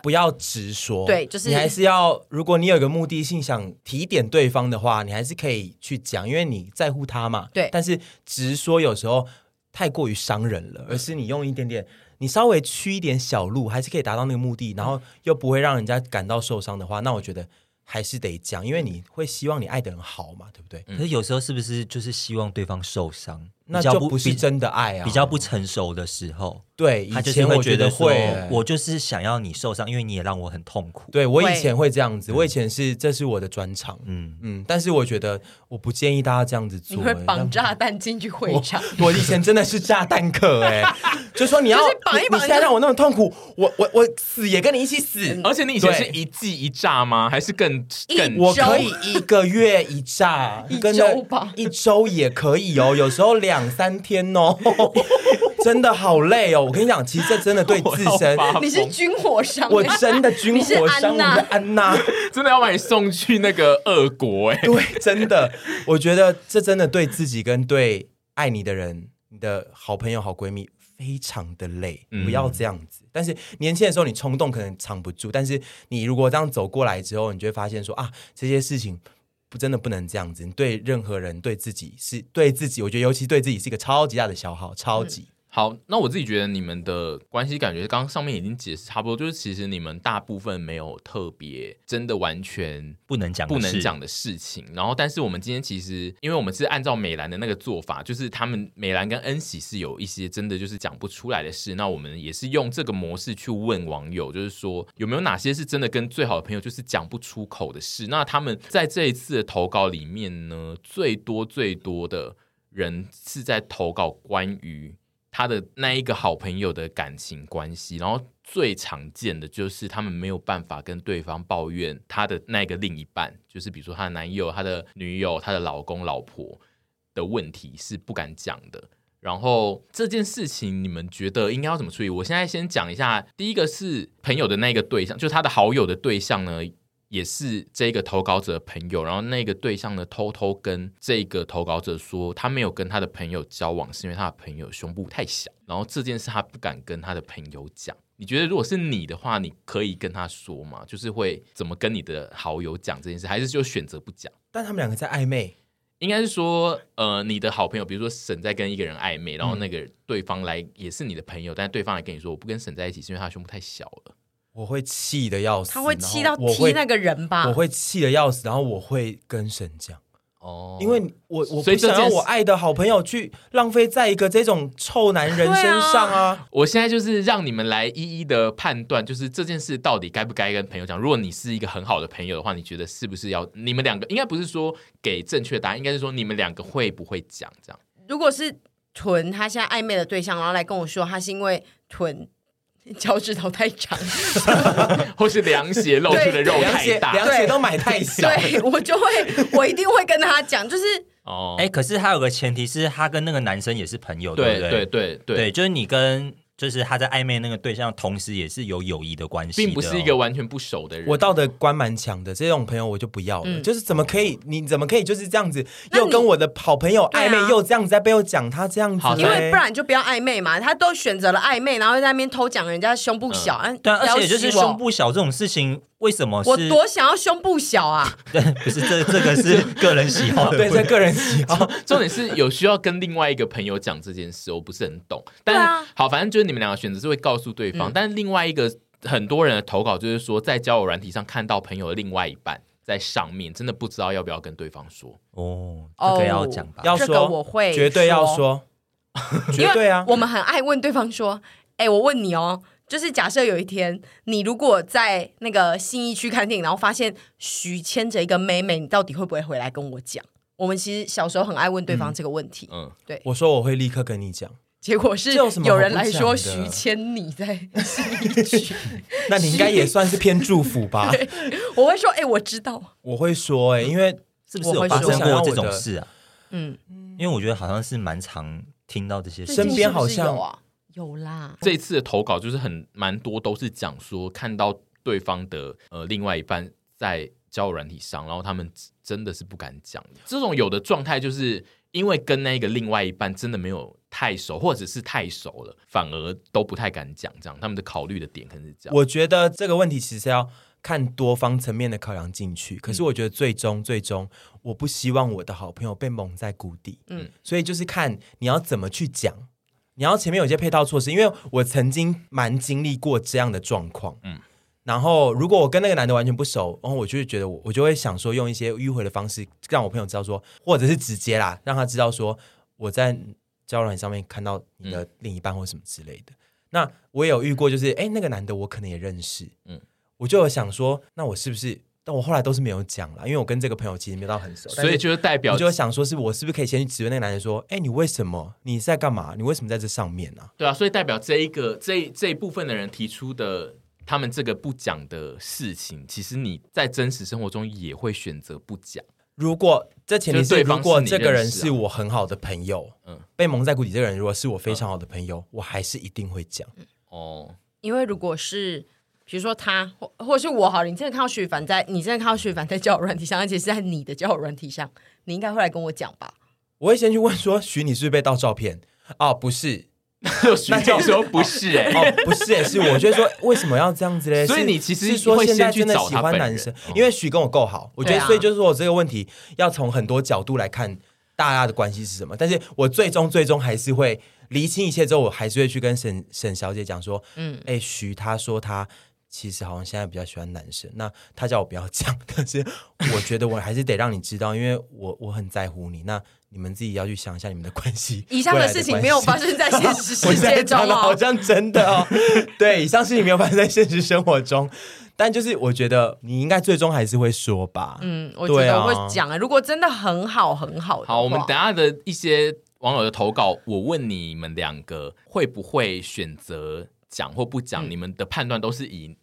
不要直说，对，就是你还是要，如果你有一个目的性想提点对方的话，你还是可以去讲，因为你在乎他嘛。对，但是直说有时候太过于伤人了，而是你用一点点，你稍微驱一点小路，还是可以达到那个目的，然后又不会让人家感到受伤的话，那我觉得还是得讲，因为你会希望你爱的人好嘛，对不对？可是有时候是不是就是希望对方受伤？那就不是真的爱啊，比较不成熟的时候，对，他就是会觉得会，我就是想要你受伤，因为你也让我很痛苦。对，我以前会这样子，我以前是这是我的专长，嗯嗯，但是我觉得我不建议大家这样子做。你会绑炸弹进去会场？我以前真的是炸弹客哎，[LAUGHS] 就说你要绑一绑，你现在让我那么痛苦，我我我死也跟你一起死。而且你以前是一季一炸吗？还是更更？我可以一个月一炸，[LAUGHS] 一周吧，一周也可以哦，有时候两。两三天哦，[LAUGHS] 真的好累哦！我跟你讲，其实这真的对自身，你是军火商，我真的军火商，我的安娜，真的要把你送去那个俄国哎！[LAUGHS] 对，真的，我觉得这真的对自己跟对爱你的人，你的好朋友、好闺蜜，非常的累。不要这样子。但是年轻的时候，你冲动可能藏不住，但是你如果这样走过来之后，你就会发现说啊，这些事情。不，真的不能这样子。你对任何人，对自己是对自己，我觉得尤其对自己是一个超级大的消耗，超级。嗯好，那我自己觉得你们的关系感觉刚刚上面已经解释差不多，就是其实你们大部分没有特别真的完全不能讲不能讲的事情。然后，但是我们今天其实，因为我们是按照美兰的那个做法，就是他们美兰跟恩喜是有一些真的就是讲不出来的事。那我们也是用这个模式去问网友，就是说有没有哪些是真的跟最好的朋友就是讲不出口的事。那他们在这一次的投稿里面呢，最多最多的人是在投稿关于。他的那一个好朋友的感情关系，然后最常见的就是他们没有办法跟对方抱怨他的那个另一半，就是比如说他的男友、他的女友、他的老公、老婆的问题是不敢讲的。然后这件事情你们觉得应该要怎么处理？我现在先讲一下，第一个是朋友的那个对象，就是他的好友的对象呢。也是这个投稿者的朋友，然后那个对象呢，偷偷跟这个投稿者说，他没有跟他的朋友交往，是因为他的朋友胸部太小，然后这件事他不敢跟他的朋友讲。你觉得如果是你的话，你可以跟他说吗？就是会怎么跟你的好友讲这件事，还是就选择不讲？但他们两个在暧昧，应该是说，呃，你的好朋友，比如说沈在跟一个人暧昧，然后那个对方来也是你的朋友，但对方来跟你说，我不跟沈在一起，是因为他胸部太小了。我会气得要死，他会气到踢那个人吧？我会气得要死，然后我会跟神讲哦，因为我我不想要我爱的好朋友去浪费在一个这种臭男人身上啊！啊我现在就是让你们来一一的判断，就是这件事到底该不该跟朋友讲。如果你是一个很好的朋友的话，你觉得是不是要你们两个？应该不是说给正确答案，应该是说你们两个会不会讲这样？如果是屯他现在暧昧的对象，然后来跟我说他是因为屯。脚趾头太长，[LAUGHS] 或是凉鞋露出的肉太大，凉鞋都买太 [LAUGHS] 小，对，我就会，我一定会跟他讲，就是哦，哎，可是他有个前提是他跟那个男生也是朋友，对不对？对对对对，就是你跟。就是他在暧昧那个对象，同时也是有友谊的关系，哦，并不是一个完全不熟的人。我道德观蛮强的，这种朋友我就不要了。嗯、就是怎么可以？你怎么可以就是这样子？又跟我的好朋友暧昧，又这样子在背后讲他这样子？因为不然就不要暧昧嘛。他都选择了暧昧，然后在那边偷讲人家胸部小，嗯、对，而且就是胸部小这种事情。为什么我多想要胸部小啊？[LAUGHS] 对，不是这这个是 [LAUGHS] 个人喜好，对，这个人喜好。[LAUGHS] 重点是有需要跟另外一个朋友讲这件事，我不是很懂。但是、啊、好，反正就是你们两个选择是会告诉对方，嗯、但是另外一个很多人的投稿就是说，在交友软体上看到朋友的另外一半在上面，真的不知道要不要跟对方说。哦，这个要讲吧？要说，这个我会绝对要说，绝对啊！我们很爱问对方说：“哎，我问你哦。”就是假设有一天，你如果在那个信义区看电影，然后发现徐牵着一个妹妹，你到底会不会回来跟我讲？我们其实小时候很爱问对方这个问题。嗯，嗯对。我说我会立刻跟你讲，结果是有人来说徐牵你在信义区，[LAUGHS] 那你应该也算是偏祝福吧？[LAUGHS] 我会说，哎、欸，我知道。我会说、欸，哎，因为 [LAUGHS] 是不是有发生过这种事啊？嗯，因为我觉得好像是蛮常听到这些事，身边好像啊。有啦，这一次的投稿就是很蛮多，都是讲说看到对方的呃另外一半在交友软体上，然后他们真的是不敢讲。这种有的状态就是因为跟那个另外一半真的没有太熟，或者是太熟了，反而都不太敢讲。这样他们的考虑的点可能是这样。我觉得这个问题其实要看多方层面的考量进去。可是我觉得最终、嗯、最终，我不希望我的好朋友被蒙在鼓底。嗯，所以就是看你要怎么去讲。你要前面有些配套措施，因为我曾经蛮经历过这样的状况，嗯，然后如果我跟那个男的完全不熟，然后我就会觉得我我就会想说用一些迂回的方式让我朋友知道说，或者是直接啦，让他知道说我在交友软件上面看到你的另一半或什么之类的。嗯、那我也有遇过，就是哎，那个男的我可能也认识，嗯，我就有想说，那我是不是？但我后来都是没有讲了，因为我跟这个朋友其实没有到很熟，所以就是代表，我就想说，是我是不是可以先去质问那个男人说，哎，你为什么？你在干嘛？你为什么在这上面呢？对啊，所以代表这一个这一这一部分的人提出的他们这个不讲的事情，其实你在真实生活中也会选择不讲。如果这前提是，如果这个人是我很好的朋友，嗯，被蒙在鼓里，这个人如果是我非常好的朋友，我还是一定会讲。哦，因为如果是。比如说他或或者是我好，你真的看到徐凡在，你真的看到徐凡在交友软体上，而且是在你的交友软体上，你应该会来跟我讲吧？我会先去问说，徐你是不是被盗照片？哦，不是，那就说不是哎、欸，[LAUGHS] 哦，不是哎、欸，是我觉得说为什么要这样子嘞？[LAUGHS] 所以你其实是说现在真的喜欢男生，因为徐跟我够好，我觉得所以就是说我这个问题要从很多角度来看大家的关系是什么，但是我最终最终还是会厘清一切之后，我还是会去跟沈沈小姐讲说，嗯，哎，徐他说他。其实好像现在比较喜欢男生，那他叫我不要讲，[LAUGHS] 但是我觉得我还是得让你知道，因为我我很在乎你。那你们自己要去想一下你们的关系。以上的事情没有发生在现实 [LAUGHS] 世界中哦，好像真的哦。对，以上事情没有发生在现实生活中，但就是我觉得你应该最终还是会说吧。嗯，我觉得我会讲啊。如果真的很好很好，好，我们等下的一些网友的投稿，我问你们两个会不会选择讲或不讲？嗯、你们的判断都是以。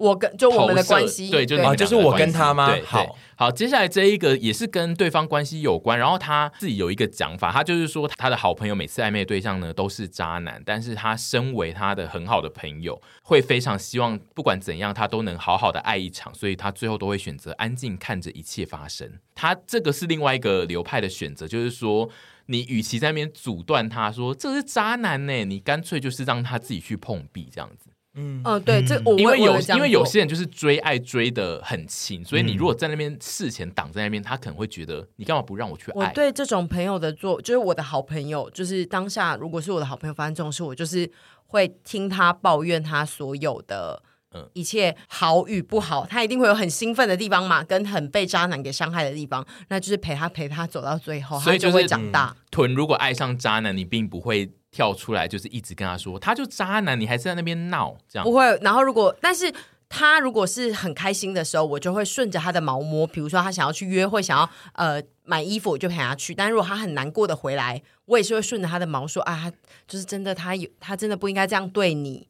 我跟就我们的关系，对，就啊，就是我跟他吗？对，好好，接下来这一个也是跟对方关系有关，然后他自己有一个讲法，他就是说他的好朋友每次暧昧的对象呢都是渣男，但是他身为他的很好的朋友，会非常希望不管怎样他都能好好的爱一场，所以他最后都会选择安静看着一切发生。他这个是另外一个流派的选择，就是说你与其在那边阻断他说这是渣男呢，你干脆就是让他自己去碰壁这样子。嗯，哦，对，这我因为有因为有些人就是追爱追的很勤，所以你如果在那边事前挡在那边，他可能会觉得你干嘛不让我去爱？我对这种朋友的做，就是我的好朋友，就是当下如果是我的好朋友发生这种事，我就是会听他抱怨他所有的嗯一切好与不好，他一定会有很兴奋的地方嘛，跟很被渣男给伤害的地方，那就是陪他陪他走到最后，所以就会长大。屯如果爱上渣男，你并不会。跳出来就是一直跟他说，他就渣男，你还是在那边闹这样？不会。然后如果，但是他如果是很开心的时候，我就会顺着他的毛摸。比如说他想要去约会，想要呃买衣服，我就陪他去。但如果他很难过的回来，我也是会顺着他的毛说啊，就是真的，他有他真的不应该这样对你。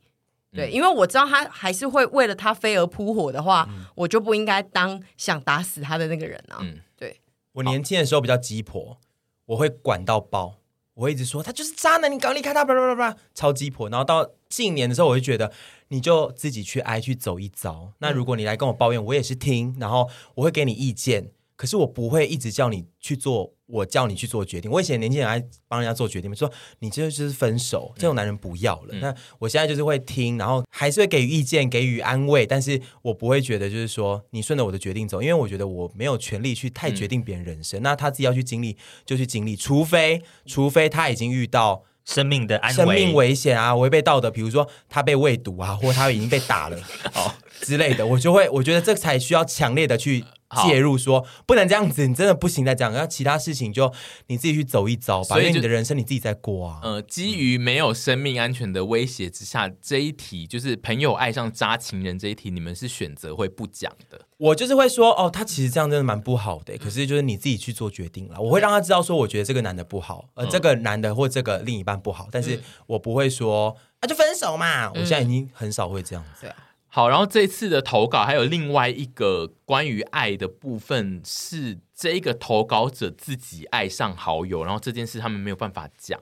对，嗯、因为我知道他还是会为了他飞蛾扑火的话，嗯、我就不应该当想打死他的那个人啊。嗯，对。我年轻的时候比较鸡婆。我会管到爆，我一直说他就是渣男，你赶快离开他，叭叭叭叭，超鸡婆。然后到近年的时候，我就觉得你就自己去挨去走一遭。那如果你来跟我抱怨，我也是听，然后我会给你意见。可是我不会一直叫你去做，我叫你去做决定。我以前年轻人爱帮人家做决定，说你这就是分手，这种男人不要了。嗯、那我现在就是会听，然后还是会给予意见，给予安慰，但是我不会觉得就是说你顺着我的决定走，因为我觉得我没有权利去太决定别人人生。嗯、那他自己要去经历就去经历，除非除非他已经遇到生命的安危、生命危险啊，违背道德，比如说他被喂毒啊，或他已经被打了 [LAUGHS] 哦之类的，我就会我觉得这才需要强烈的去。介入说不能这样子，你真的不行再这样，然后其他事情就你自己去走一遭吧，因为你的人生你自己在过啊。呃，基于没有生命安全的威胁之下，这一题就是朋友爱上渣情人这一题，你们是选择会不讲的。我就是会说哦，他其实这样真的蛮不好的，可是就是你自己去做决定了。我会让他知道说，我觉得这个男的不好，呃，这个男的或这个另一半不好，但是我不会说啊就分手嘛。我现在已经很少会这样子。好，然后这次的投稿还有另外一个关于爱的部分，是这一个投稿者自己爱上好友，然后这件事他们没有办法讲，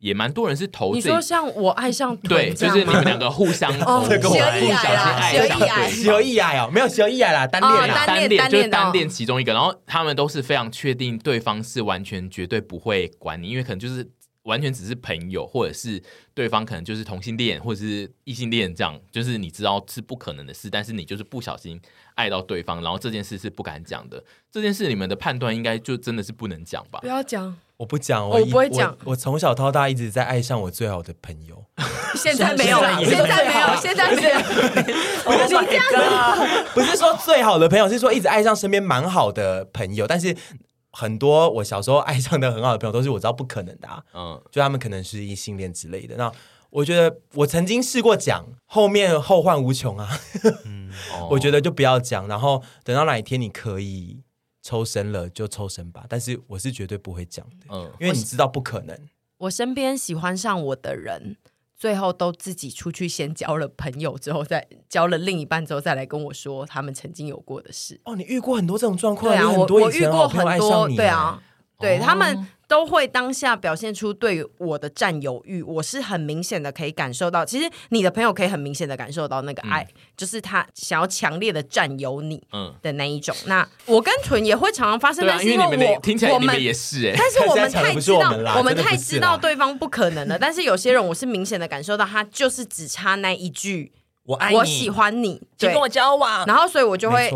也蛮多人是投。你说像我爱上对，就是你们两个互相 [LAUGHS] 哦，这个我爱上，小意爱哦，没有小意爱啦，单恋单恋就是单恋其中一个，然后他们都是非常确定对方是完全绝对不会管你，因为可能就是。完全只是朋友，或者是对方可能就是同性恋，或者是异性恋，这样就是你知道是不可能的事，但是你就是不小心爱到对方，然后这件事是不敢讲的。这件事你们的判断应该就真的是不能讲吧？不要讲，我不讲，我不会讲。我从小到大一直在爱上我最好的朋友，[LAUGHS] 现在没有，现在没有，现在没有。不是这样，不是说最好的朋友，是说一直爱上身边蛮好的朋友，但是。很多我小时候爱上的很好的朋友，都是我知道不可能的，啊，嗯，就他们可能是异性恋之类的。那我觉得我曾经试过讲，后面后患无穷啊，嗯，[LAUGHS] 我觉得就不要讲，然后等到哪一天你可以抽身了就抽身吧。但是我是绝对不会讲的，嗯，因为你知道不可能。我，我身边喜欢上我的人。最后都自己出去先交了朋友，之后再交了另一半之后再来跟我说他们曾经有过的事。哦，你遇过很多这种状况？对啊，我我遇过很多，对啊，对他们。都会当下表现出对我的占有欲，我是很明显的可以感受到。其实你的朋友可以很明显的感受到那个爱，嗯、就是他想要强烈的占有你的那一种。嗯、那我跟纯也会常常发生，啊、但是因为我们听起来我们也是哎，但是我们太知道我，我们太知道对方不可能了。但是有些人我是明显的感受到，他就是只差那一句“我爱你，我喜欢你，就跟我交往”，然后所以我就会。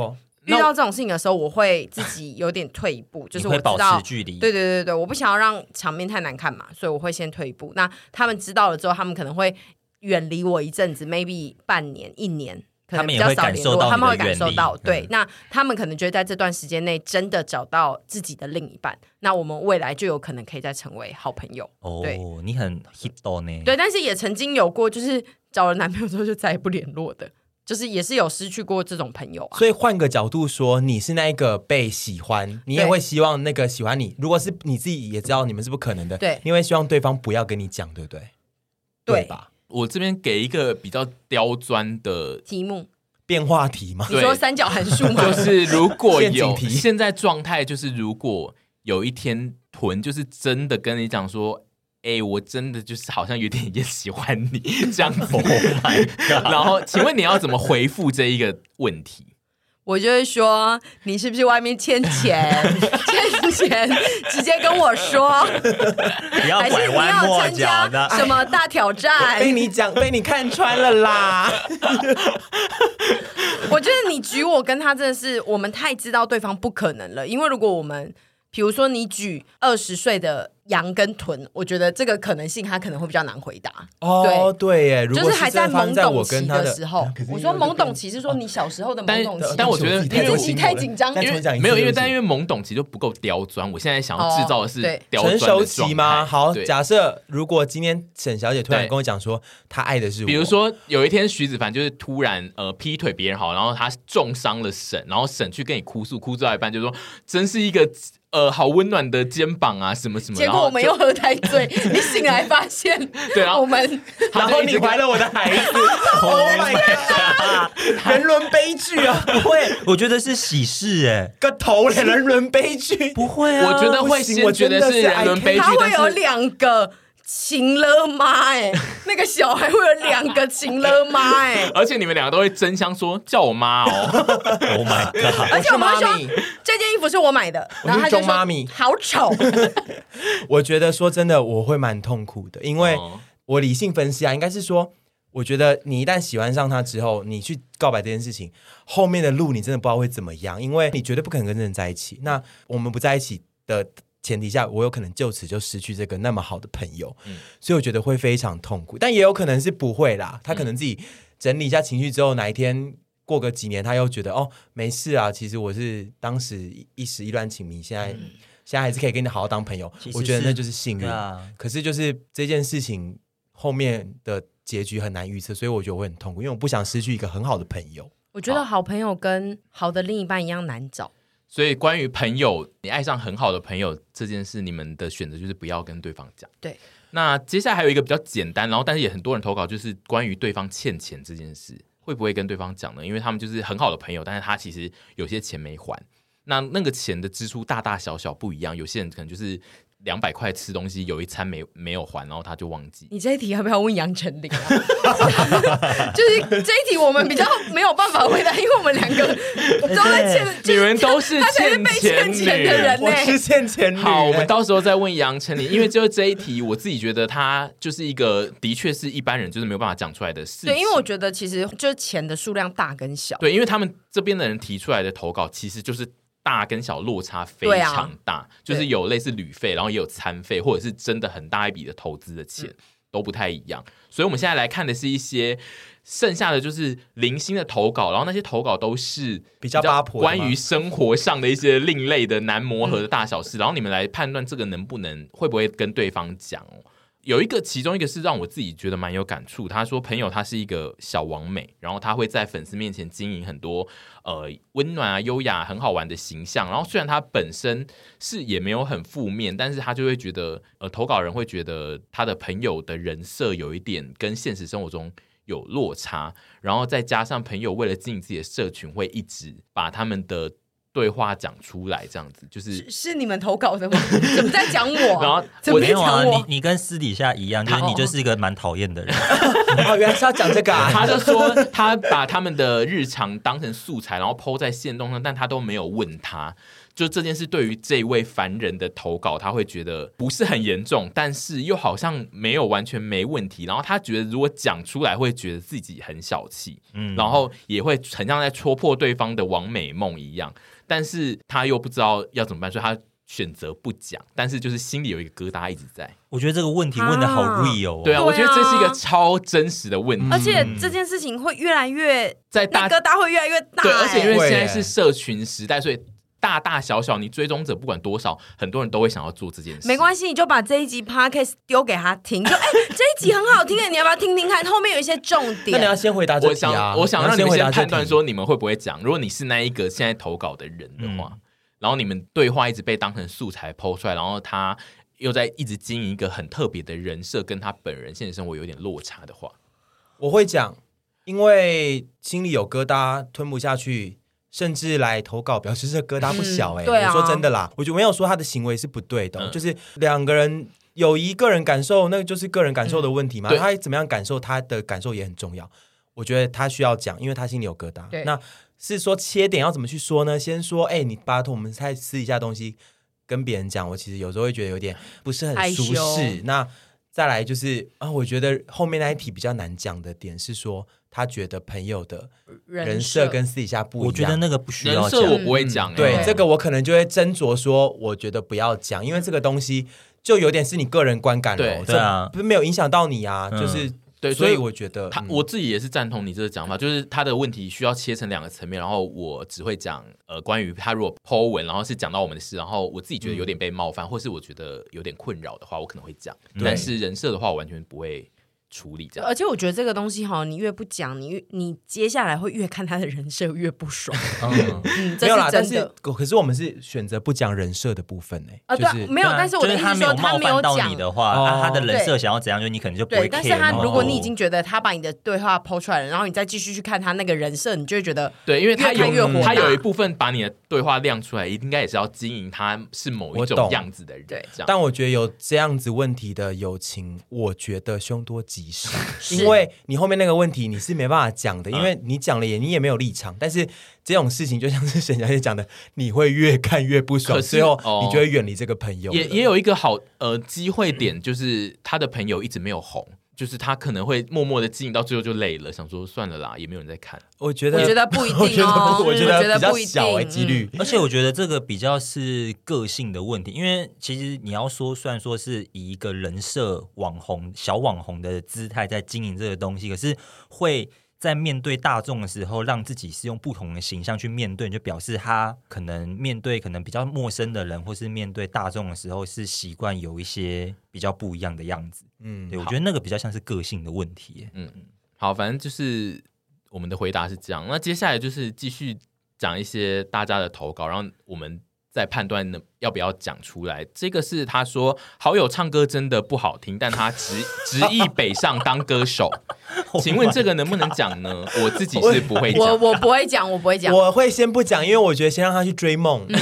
遇到这种事情的时候，我会自己有点退一步，[LAUGHS] 就是我知道，保持距离。对对对对，我不想要让场面太难看嘛，所以我会先退一步。那他们知道了之后，他们可能会远离我一阵子，maybe 半年、一年，可能比较少联络。他们会感受到，对，嗯、那他们可能觉得在这段时间内真的找到自己的另一半，那我们未来就有可能可以再成为好朋友。哦，对你很 hit 呢？对，但是也曾经有过，就是找了男朋友之后就再也不联络的。就是也是有失去过这种朋友啊，所以换个角度说，你是那一个被喜欢，你也会希望那个喜欢你。如果是你自己也知道你们是不可能的，对，你会希望对方不要跟你讲，对不对？对，对吧？我这边给一个比较刁钻的题目，变化题吗？[LAUGHS] 你说三角函数吗？[LAUGHS] 就是如果有现在状态，就是如果有一天屯就是真的跟你讲说。哎、欸，我真的就是好像有点也喜欢你这样子，[LAUGHS] oh、然后，请问你要怎么回复这一个问题？我就会说，你是不是外面欠钱？[LAUGHS] 欠钱，直接跟我说，不要拐弯抹角的。什么大挑战？被你讲，被你看穿了啦！[LAUGHS] 我觉得你举我跟他真的是，我们太知道对方不可能了，因为如果我们，比如说你举二十岁的。羊跟豚，我觉得这个可能性他可能会比较难回答。哦，对耶，就是还在懵懂期的时候。我说懵懂期是说你小时候的懵懂期，但我觉得因为你太紧张，因为没有，因为但因为懵懂期就不够刁钻。我现在想要制造的是成熟期吗？好，假设如果今天沈小姐突然跟我讲说她爱的是我，比如说有一天徐子凡就是突然呃劈腿别人好，然后他重伤了沈，然后沈去跟你哭诉，哭到一半就说真是一个。呃，好温暖的肩膀啊，什么什么。结果我们又喝太醉，[LAUGHS] 你醒来发现，对啊，我们，然后你怀了我的孩子，[LAUGHS] Oh my god，人伦悲剧啊！不会，我觉得是喜事哎，个头人伦悲剧，不会啊，我觉得会我觉得是人伦悲剧，他会有两个。情了妈哎，[LAUGHS] 那个小孩会有两个情了妈哎，[LAUGHS] 而且你们两个都会争相说叫我妈哦，[LAUGHS] Oh my god！而且我妈说这件衣服是我买的，然后他就说妈咪好丑。我觉得说真的，我会蛮痛苦的，因为我理性分析啊，应该是说，我觉得你一旦喜欢上他之后，你去告白这件事情，后面的路你真的不知道会怎么样，因为你绝对不可能跟这人在一起。那我们不在一起的。前提下，我有可能就此就失去这个那么好的朋友，嗯、所以我觉得会非常痛苦。但也有可能是不会啦，他可能自己整理一下情绪之后，哪一天过个几年，他又觉得哦，没事啊，其实我是当时一时意乱情迷，现在、嗯、现在还是可以跟你好好当朋友。我觉得那就是幸运。啊、可是就是这件事情后面的结局很难预测，所以我觉得我会很痛苦，因为我不想失去一个很好的朋友。我觉得好朋友跟好的另一半一样难找。所以，关于朋友，你爱上很好的朋友这件事，你们的选择就是不要跟对方讲。对。那接下来还有一个比较简单，然后但是也很多人投稿，就是关于对方欠钱这件事，会不会跟对方讲呢？因为他们就是很好的朋友，但是他其实有些钱没还，那那个钱的支出大大小小不一样，有些人可能就是。两百块吃东西，有一餐没没有还，然后他就忘记。你这一题要不要问杨丞琳啊？[LAUGHS] 就是这一题我们比较没有办法回答，因为我们两个 [LAUGHS] 都在欠，你们都是欠钱的人，我是欠钱。好，我们到时候再问杨丞琳，因为就这一题，我自己觉得他就是一个的确是一般人就是没有办法讲出来的事。对，因为我觉得其实就是钱的数量大跟小。对，因为他们这边的人提出来的投稿，其实就是。大跟小落差非常大，啊、就是有类似旅费，然后也有餐费，或者是真的很大一笔的投资的钱，嗯、都不太一样。所以，我们现在来看的是一些剩下的就是零星的投稿，然后那些投稿都是比较八婆关于生活上的一些另类的难磨合的大小事，嗯、然后你们来判断这个能不能会不会跟对方讲哦。有一个，其中一个是让我自己觉得蛮有感触。他说，朋友他是一个小王美，然后他会在粉丝面前经营很多呃温暖啊、优雅、很好玩的形象。然后虽然他本身是也没有很负面，但是他就会觉得呃投稿人会觉得他的朋友的人设有一点跟现实生活中有落差。然后再加上朋友为了经营自己的社群，会一直把他们的。对话讲出来，这样子就是是，是你们投稿的吗？[LAUGHS] 怎么在讲我？然后我没有啊，你你跟私底下一样，就是你就是一个蛮讨厌的人。[LAUGHS] 哦，原来是要讲这个啊！[LAUGHS] 他就说他把他们的日常当成素材，然后 po 在线动上，但他都没有问他。就这件事对于这位凡人的投稿，他会觉得不是很严重，但是又好像没有完全没问题。然后他觉得如果讲出来，会觉得自己很小气，嗯，然后也会很像在戳破对方的完美梦一样。但是他又不知道要怎么办，所以他选择不讲。但是就是心里有一个疙瘩一直在。我觉得这个问题问的好 real 哦。对啊，我觉得这是一个超真实的问题，而且这件事情会越来越在大，疙瘩会越来越大。对，而且因为现在是社群时代，所以大大小小你追踪者不管多少，很多人都会想要做这件事。没关系，你就把这一集 podcast 丢给他听，就哎、欸，[LAUGHS] 这一集很好听的，你要不要听听看？后面有一些重点。那你要先回答这题啊！我想，我想让你们先判断说你们会不会讲。如果你是那一个现在投稿的人的话。嗯然后你们对话一直被当成素材 PO 出来，然后他又在一直经营一个很特别的人设，跟他本人现实生活有点落差的话，我会讲，因为心里有疙瘩，吞不下去，甚至来投稿表示这疙瘩不小哎、欸。嗯对啊、我说真的啦，我就没有说他的行为是不对的，嗯、就是两个人有一个人感受，那个就是个人感受的问题嘛。嗯、他怎么样感受，他的感受也很重要。我觉得他需要讲，因为他心里有疙瘩。那。是说切点要怎么去说呢？先说，哎、欸，你拜托我们再私底下东西跟别人讲，我其实有时候会觉得有点不是很舒适。那再来就是啊，我觉得后面那一题比较难讲的点是说，他觉得朋友的人设跟私底下不一样。我觉得那个不需要讲，我不会讲、欸。对，这个我可能就会斟酌说，我觉得不要讲，因为这个东西就有点是你个人观感了，对，对啊，不是没有影响到你啊，嗯、就是。对，所以我觉得他我自己也是赞同你这个讲法，就是他的问题需要切成两个层面，然后我只会讲呃关于他如果 Po 文，然后是讲到我们的事，然后我自己觉得有点被冒犯，或是我觉得有点困扰的话，我可能会讲。但是人设的话，我完全不会处理这样。而且我觉得这个东西哈，你越不讲，你越你接下来会越看他的人设越不爽。[LAUGHS] 嗯，嗯这是真的。没有啦，但是可是我们是选择不讲人设的部分呢、欸。啊，对、就是，没有。但是我的意思是说，他没有讲你的话，啊、他的人设想要怎样，就你可能就不会。但是他如果你已经觉得他把你的对话抛出来了，然后你再继续去看他那个人设，你就会觉得对，因为他有他有一部分把你的对话亮出来，应该也是要经营他是某一种样子的人。对，这样。但我觉得有这样子问题的友情，我觉得凶多吉少，因为你后面那个问题你是没办法讲的，因为你讲了也你也没有立场。但是这种事情就像是沈小姐讲的，你会越看越不爽，最后你就会远离这个朋友。也也有一个好呃机会点，就是他的朋友一直没有红。就是他可能会默默的经营到最后就累了，想说算了啦，也没有人在看。我觉得，我觉得不一定哦，我觉得比较小哎，几率。而且我觉得这个比较是个性的问题，因为其实你要说，虽然说是以一个人设网红、小网红的姿态在经营这个东西，可是会。在面对大众的时候，让自己是用不同的形象去面对，就表示他可能面对可能比较陌生的人，或是面对大众的时候，是习惯有一些比较不一样的样子。嗯，对，我觉得那个比较像是个性的问题。嗯嗯，好，反正就是我们的回答是这样。那接下来就是继续讲一些大家的投稿，然后我们。在判断呢要不要讲出来，这个是他说好友唱歌真的不好听，但他执 [LAUGHS] 执意北上当歌手，[LAUGHS] 请问这个能不能讲呢？我自己是不会讲，我我不会讲，我不会讲，我会先不讲，因为我觉得先让他去追梦，对、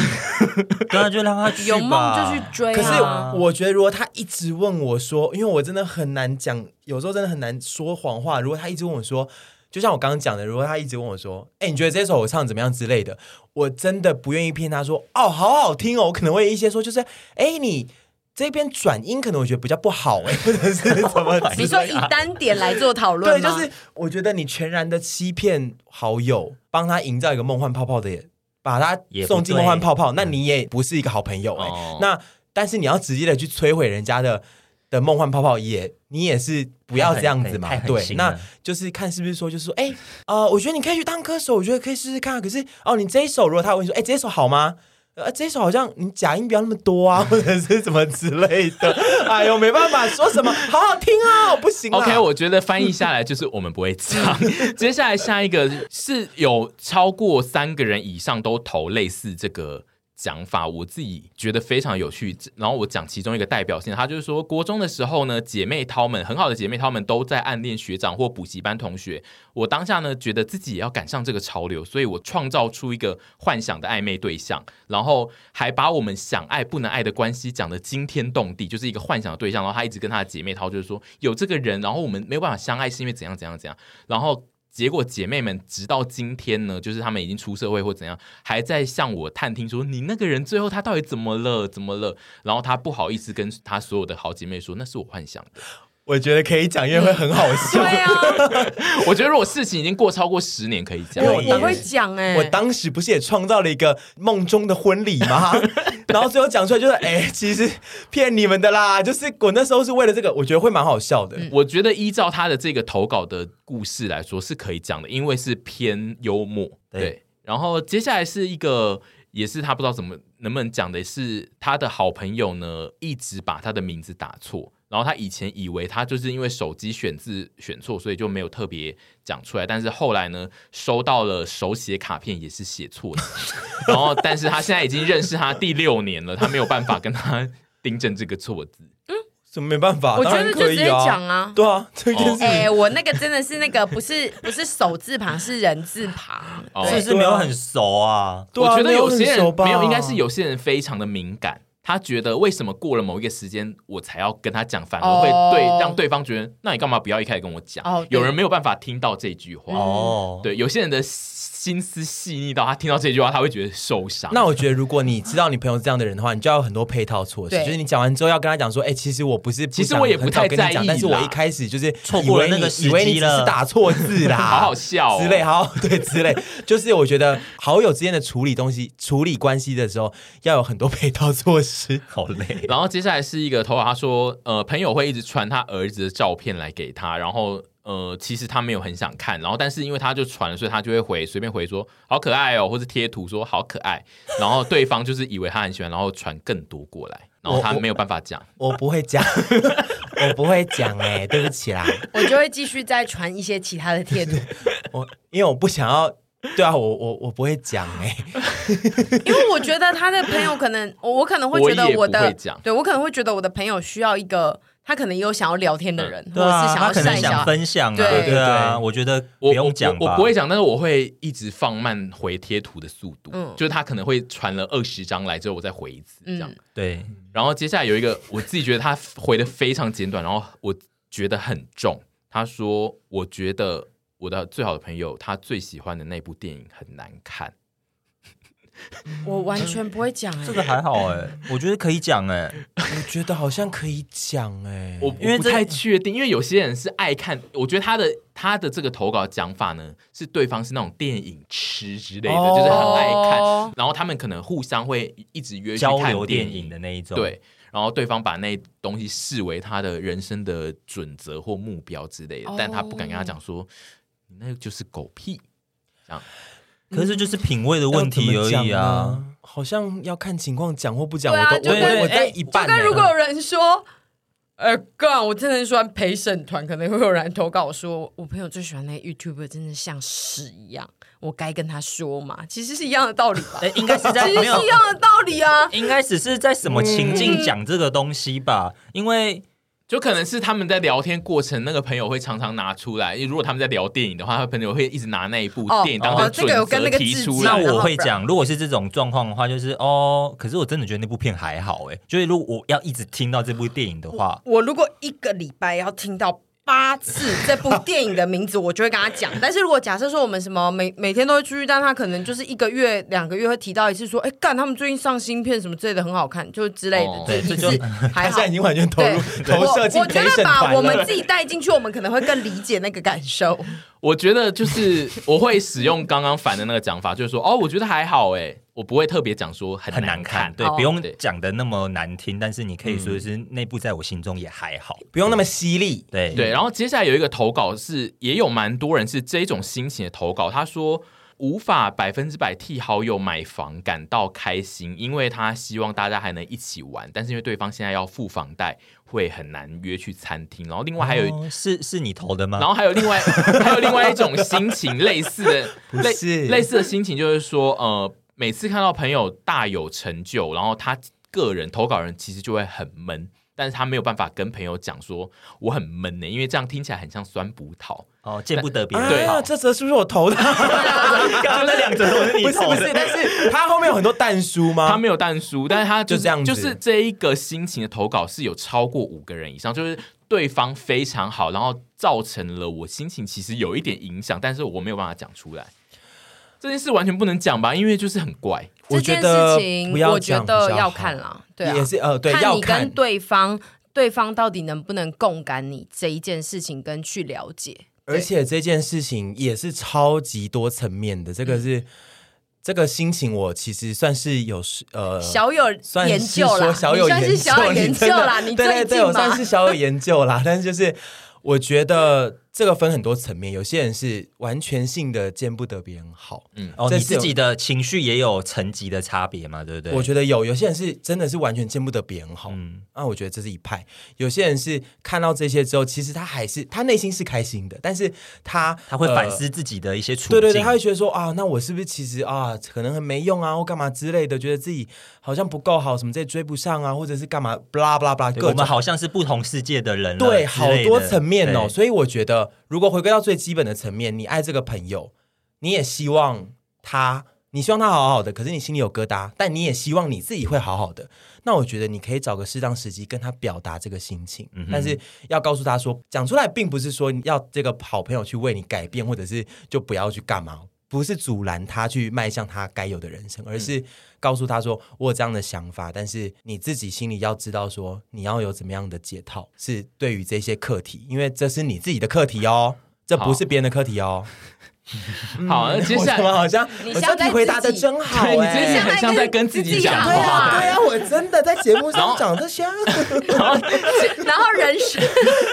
嗯、[LAUGHS] 啊，就让他去有梦就去追、啊。可是我觉得如果他一直问我说，因为我真的很难讲，有时候真的很难说谎话。如果他一直问我说。就像我刚刚讲的，如果他一直问我说：“哎、欸，你觉得这首我唱怎么样之类的？”我真的不愿意骗他说：“哦，好好听哦。”我可能会一些说，就是：“哎、欸，你这边转音可能我觉得比较不好，哎，[LAUGHS] 或者是怎么？” [LAUGHS] 你说以单点来做讨论，对，就是我觉得你全然的欺骗好友，帮他营造一个梦幻泡泡的，把他送进梦幻泡泡，那你也不是一个好朋友哎、哦。那但是你要直接的去摧毁人家的。的梦幻泡泡也，你也是不要这样子嘛，对，那就是看是不是说，就是说，哎、欸，呃，我觉得你可以去当歌手，我觉得可以试试看。可是，哦，你这一首如果他问你说，哎、欸，这一首好吗？呃，这一首好像你假音不要那么多啊，或者是什么之类的。哎呦，没办法，说什么好好听啊，不行。OK，我觉得翻译下来就是我们不会唱。[LAUGHS] 接下来下一个是有超过三个人以上都投类似这个。讲法我自己觉得非常有趣，然后我讲其中一个代表性，他就是说，国中的时候呢，姐妹淘们很好的姐妹淘们都在暗恋学长或补习班同学。我当下呢，觉得自己也要赶上这个潮流，所以我创造出一个幻想的暧昧对象，然后还把我们想爱不能爱的关系讲得惊天动地，就是一个幻想的对象。然后他一直跟他的姐妹淘就是说，有这个人，然后我们没有办法相爱，是因为怎样怎样怎样，然后。结果姐妹们直到今天呢，就是她们已经出社会或怎样，还在向我探听说，你那个人最后他到底怎么了，怎么了？然后她不好意思跟她所有的好姐妹说，那是我幻想的。我觉得可以讲，因为会很好笑。对啊，[LAUGHS] 我觉得如果事情已经过超过十年，可以讲。我也会讲哎、欸，我当时不是也创造了一个梦中的婚礼吗？[LAUGHS] 然后最后讲出来就是，哎、欸，其实骗你们的啦。就是我那时候是为了这个，我觉得会蛮好笑的。我觉得依照他的这个投稿的故事来说是可以讲的，因为是偏幽默。对，对，然后接下来是一个，也是他不知道怎么能不能讲的是，他的好朋友呢一直把他的名字打错。然后他以前以为他就是因为手机选字选错，所以就没有特别讲出来。但是后来呢，收到了手写卡片也是写错的。[LAUGHS] 然后，但是他现在已经认识他第六年了，他没有办法跟他订正这个错字。嗯，怎么没办法？我觉得就直接讲啊。对啊，这件事。哎，我那个真的是那个不是不是手字旁，是人字旁，是不是没有很熟啊？对啊，我觉得有些人没有，应该是有些人非常的敏感。他觉得为什么过了某一个时间我才要跟他讲，反而会对让对方觉得，那你干嘛不要一开始跟我讲？有人没有办法听到这句话。哦，对，有些人的。心思细腻到他听到这句话，他会觉得受伤。那我觉得，如果你知道你朋友是这样的人的话，你就要有很多配套措施。就是你讲完之后，要跟他讲说：“哎、欸，其实我不是不，其实我也不太在意，但是我一开始就是错过了那个时机了，打错字啦，好好笑、哦、之类，好 [LAUGHS] 对之类。就是我觉得好友之间的处理东西、处理关系的时候，要有很多配套措施。[LAUGHS] 好累。然后接下来是一个投稿，他说：“呃，朋友会一直传他儿子的照片来给他，然后。”呃，其实他没有很想看，然后但是因为他就传了，所以他就会回随便回说好可爱哦，或者贴图说好可爱，然后对方就是以为他很喜欢，然后传更多过来，然后他没有办法讲，我，我，我不会讲，我不会讲哎、欸，对不起啦，我就会继续再传一些其他的贴图。[LAUGHS] 我因为我不想要，[LAUGHS] 对啊，我我我不会讲哎、欸，[LAUGHS] 因为我觉得他的朋友可能，我可能会觉得我的，我对我可能会觉得我的朋友需要一个。他可能有想要聊天的人，嗯、或者是想要他可能想分享啊，对对，对啊，我觉得不用讲我我，我不会讲，但是我会一直放慢回贴图的速度，嗯，就是他可能会传了二十张来之后，我再回一次，这样、嗯、对。然后接下来有一个，我自己觉得他回的非常简短，然后我觉得很重。他说：“我觉得我的最好的朋友他最喜欢的那部电影很难看。[LAUGHS] ”我完全不会讲、欸，这个还好哎、欸，我觉得可以讲哎、欸，[LAUGHS] 我觉得好像可以讲哎、欸，我因为不太确定，因为有些人是爱看，我觉得他的他的这个投稿讲法呢，是对方是那种电影痴之类的，哦、就是很爱看，然后他们可能互相会一直约去看交流电影的那一种，对，然后对方把那东西视为他的人生的准则或目标之类的，哦、但他不敢跟他讲说，你那个就是狗屁，这样。可是就是品味的问题而已啊，好像要看情况讲或不讲。我都我我在一半。就跟如果有人说，呃，干，我真的喜欢陪审团，可能会有人投稿说，我朋友最喜欢那个 YouTuber，真的像屎一样，我该跟他说嘛？其实是一样的道理吧？应该是在 [LAUGHS] 其实是一样的道理啊，应该只是在什么情境讲这个东西吧？因为。就可能是他们在聊天过程，那个朋友会常常拿出来。如果他们在聊电影的话，他朋友会一直拿那一部电影当成准则提出来。那我会讲，如果是这种状况的话，就是哦，可是我真的觉得那部片还好哎。就是如果我要一直听到这部电影的话，我，我如果一个礼拜要听到。八次这部 [LAUGHS] 电影的名字，我就会跟他讲。[LAUGHS] 但是如果假设说我们什么每每天都会出去，但他可能就是一个月、两个月会提到一次，说：“哎，干，他们最近上新片什么之类的，很好看，就是之类的。哦”对，这就还好。[LAUGHS] 现在已经完全投入投射进我觉得把我们自己带进去，我们可能会更理解那个感受。我觉得就是我会使用刚刚反的那个讲法，就是说：“哦，我觉得还好。”哎。我不会特别讲说很难，看，对，不用讲的那么难听，但是你可以说是内部在我心中也还好，不用那么犀利，对对。然后接下来有一个投稿是，也有蛮多人是这种心情的投稿，他说无法百分之百替好友买房感到开心，因为他希望大家还能一起玩，但是因为对方现在要付房贷，会很难约去餐厅。然后另外还有、哦、是是你投的吗？然后还有另外还有另外一种心情，类似的 [LAUGHS] 类类似的心情就是说呃。每次看到朋友大有成就，然后他个人投稿人其实就会很闷，但是他没有办法跟朋友讲说我很闷呢，因为这样听起来很像酸葡萄哦，见不得别人对啊。这则是不是我投的？刚刚那两则都是你投的，不是不是，但是他后面有很多但书吗？他没有但书，但是他、就是、就这样子，就是这一个心情的投稿是有超过五个人以上，就是对方非常好，然后造成了我心情其实有一点影响，但是我没有办法讲出来。这件事完全不能讲吧，因为就是很怪。这件事情我觉得要看啦，对啊，也是呃，对，看你跟对方，对方到底能不能共感你这一件事情，跟去了解。而且这件事情也是超级多层面的，这个是、嗯、这个心情，我其实算是有呃小有研究啦，小有研究，小有研究啦，你最近对对对，我算是小有研究啦，但是就是。我觉得这个分很多层面，有些人是完全性的见不得别人好，嗯，哦，你自己的情绪也有层级的差别嘛，对不对？我觉得有，有些人是真的是完全见不得别人好，嗯，那我觉得这是一派。有些人是看到这些之后，其实他还是他内心是开心的，但是他他会反思自己的一些处境，对对对，他会觉得说啊，那我是不是其实啊，可能很没用啊，或干嘛之类的，觉得自己好像不够好，什么这些追不上啊，或者是干嘛，巴拉巴拉巴拉，我们好像是不同世界的人，对，好多层面哦，所以我觉得，如果回归到最基本的层面，你爱这个朋友，你也希望他，你希望他好好的，可是你心里有疙瘩，但你也希望你自己会好好的。那我觉得你可以找个适当时机跟他表达这个心情，嗯、但是要告诉他说，讲出来并不是说要这个好朋友去为你改变，或者是就不要去干嘛。不是阻拦他去迈向他该有的人生，而是告诉他说：“我有这样的想法，但是你自己心里要知道，说你要有怎么样的解套，是对于这些课题，因为这是你自己的课题哦，这不是别人的课题哦。[LAUGHS] ” [LAUGHS] 好，那接下来好像你回答的真好，你真的很像在跟自己讲话，对啊，我真的在节目上讲这些，[LAUGHS] 然后 [LAUGHS] 然后人生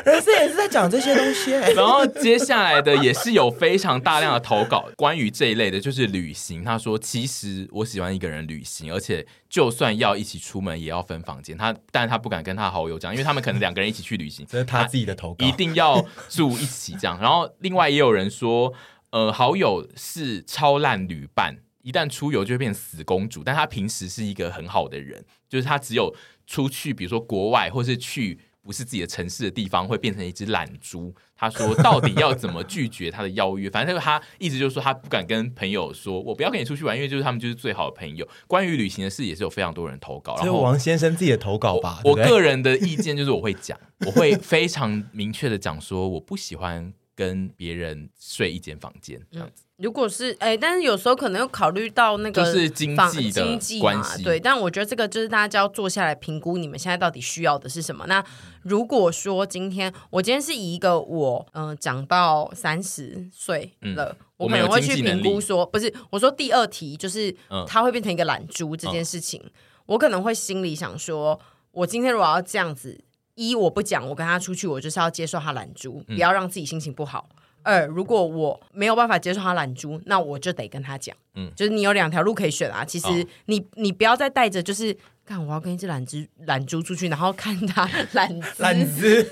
人生也是在讲这些东西。然后接下来的也是有非常大量的投稿，关于这一类的，就是旅行。他说：“其实我喜欢一个人旅行，而且就算要一起出门，也要分房间。他，但是他不敢跟他好友讲，因为他们可能两个人一起去旅行，这是他自己的投稿，一定要住一起这样。然后另外也有人说，呃，好友是超烂旅伴。”一旦出游就会变死公主，但她平时是一个很好的人，就是她只有出去，比如说国外，或是去不是自己的城市的地方，会变成一只懒猪。他说到底要怎么拒绝他的邀约？[LAUGHS] 反正他一直就是说他不敢跟朋友说，我不要跟你出去玩，因为就是他们就是最好的朋友。关于旅行的事也是有非常多人投稿，然后王先生自己的投稿吧。我，我 [LAUGHS] 个人的意见就是我会讲，我会非常明确的讲说，我不喜欢跟别人睡一间房间这样子。如果是哎，但是有时候可能又考虑到那个就是经济的关系，对。但我觉得这个就是大家就要坐下来评估你们现在到底需要的是什么。那如果说今天我今天是以一个我嗯长到三十岁了，嗯、我可能会去评估说，不是我说第二题就是他会变成一个懒猪这件事情，嗯、我可能会心里想说，我今天如果要这样子，一我不讲，我跟他出去，我就是要接受他懒猪，不要让自己心情不好。二，如果我没有办法接受他懒猪，那我就得跟他讲，嗯，就是你有两条路可以选啊。其实你、哦、你不要再带着就是，看我要跟一只懒猪懒猪出去，然后看他 [LAUGHS] 懒懒猪，[LAUGHS]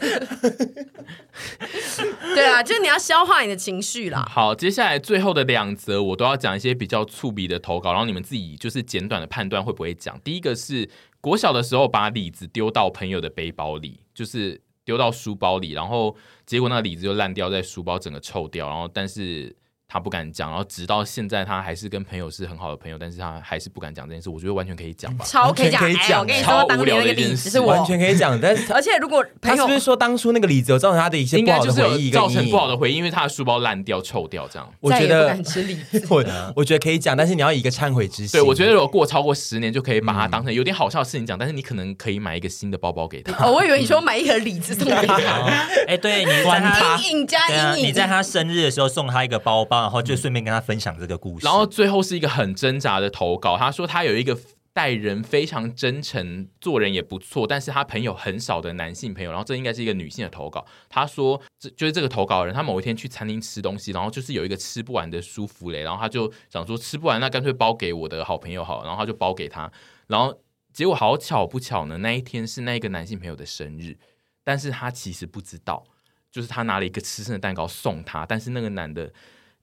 对啊，就是你要消化你的情绪啦。好，接下来最后的两则我都要讲一些比较粗鄙的投稿，然后你们自己就是简短的判断会不会讲。第一个是我小的时候把李子丢到朋友的背包里，就是。丢到书包里，然后结果那个李子就烂掉在书包，整个臭掉。然后，但是他不敢讲。然后直到现在，他还是跟朋友是很好的朋友，但是他还是不敢讲这件事。我觉得完全可以讲吧，超可以讲。哎，我跟你说，当年那个李子是完全可以讲。但是，[LAUGHS] 而且如果他是不是说当初那个李子有造成他的一些不好的回忆，造成不好的回忆，因为他的书包烂掉、臭掉这样。我觉得 [LAUGHS] 我我觉得可以讲，但是你要以一个忏悔之心。对，我觉得如果过超过十年，就可以把它当成有点好笑的事情讲。但是你可能可以买一个新的包包给他。哦，我以为你说买一盒李子送给他。[LAUGHS] 哎，对，你在他阴影加阴影，你在他生日的时候送他一个包包，然后就顺便跟他分享这个故事。然后最后是一个很挣扎的投稿，他说他有一个待人非常真诚、做人也不错，但是他朋友很少的男性朋友。然后这应该是一个女性的投稿。他说，这就是这个投稿人，他某一天去餐厅吃东西，然后就是有一个吃不完的舒芙蕾，然后他就想说吃不完，那干脆包给我的好朋友好，然后他就包给他。然后结果好巧不巧呢，那一天是那个男性朋友的生日，但是他其实不知道，就是他拿了一个吃剩的蛋糕送他，但是那个男的。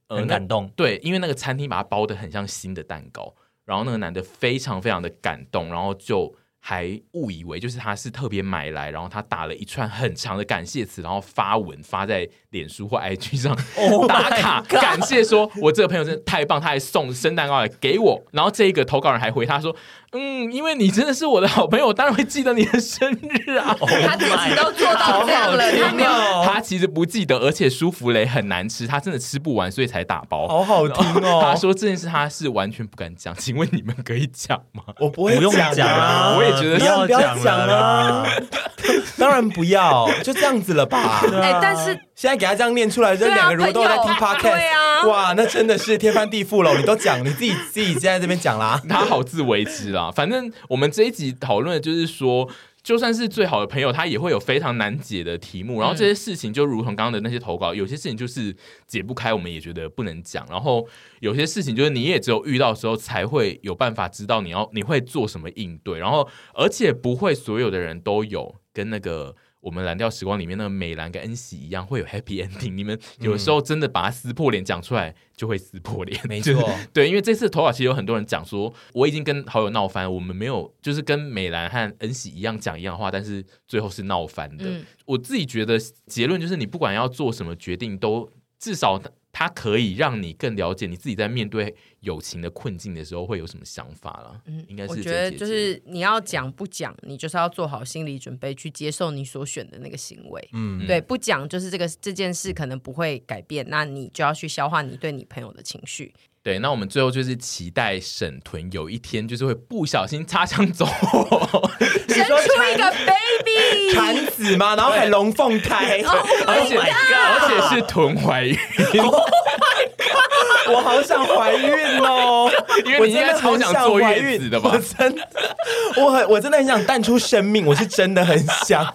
很感动，对，因为那个餐厅把它包的很像新的蛋糕，然后那个男的非常非常的感动，然后就还误以为就是他是特别买来，然后他打了一串很长的感谢词，然后发文发在脸书或 IG 上 [LAUGHS] 打卡感谢，说我这个朋友真的太棒，他还送生蛋糕来给我，然后这一个投稿人还回他说。嗯，因为你真的是我的好朋友，我当然会记得你的生日啊。[LAUGHS] 他自己都做到这样了，有没有，他其实不记得，而且舒芙蕾很难吃，他真的吃不完，所以才打包。好好听哦。[LAUGHS] 他说这件事他是完全不敢讲，请问你们可以讲吗？我不会讲啊，我也觉得不要不要讲啊。当然不要，就这样子了吧。哎，但是现在给他这样念出来，这两个如果都在听 Podcast，对啊，哇，那真的是天翻地覆了。你都讲，你自己自己在这边讲啦，他好自为之啦。反正我们这一集讨论的就是说，就算是最好的朋友，他也会有非常难解的题目。然后这些事情就如同刚刚的那些投稿，有些事情就是解不开，我们也觉得不能讲。然后有些事情就是你也只有遇到的时候才会有办法知道你要你会做什么应对。然后而且不会所有的人都有跟那个。我们蓝调时光里面那个美兰跟恩喜一样会有 [LAUGHS] happy ending，你们有时候真的把它撕破脸讲出来就会撕破脸，没错，[LAUGHS] 对，因为这次投稿其实有很多人讲说，我已经跟好友闹翻，我们没有就是跟美兰和恩喜一样讲一样话，但是最后是闹翻的。嗯、我自己觉得结论就是，你不管要做什么决定，都至少。它可以让你更了解你自己在面对友情的困境的时候会有什么想法了。嗯，应该是我觉得就是你要讲不讲，你就是要做好心理准备去接受你所选的那个行为。嗯，对，不讲就是这个这件事可能不会改变，那你就要去消化你对你朋友的情绪。对，那我们最后就是期待沈屯有一天就是会不小心擦枪走火，[LAUGHS] 生出一个 baby 产子吗？然后还龙凤胎，[LAUGHS] 而且而且是臀怀孕。[LAUGHS] Oh 我好想怀孕哦！因为你应该超想坐月子的吧？我真的，我很，我真的很想淡出生命，我是真的很想。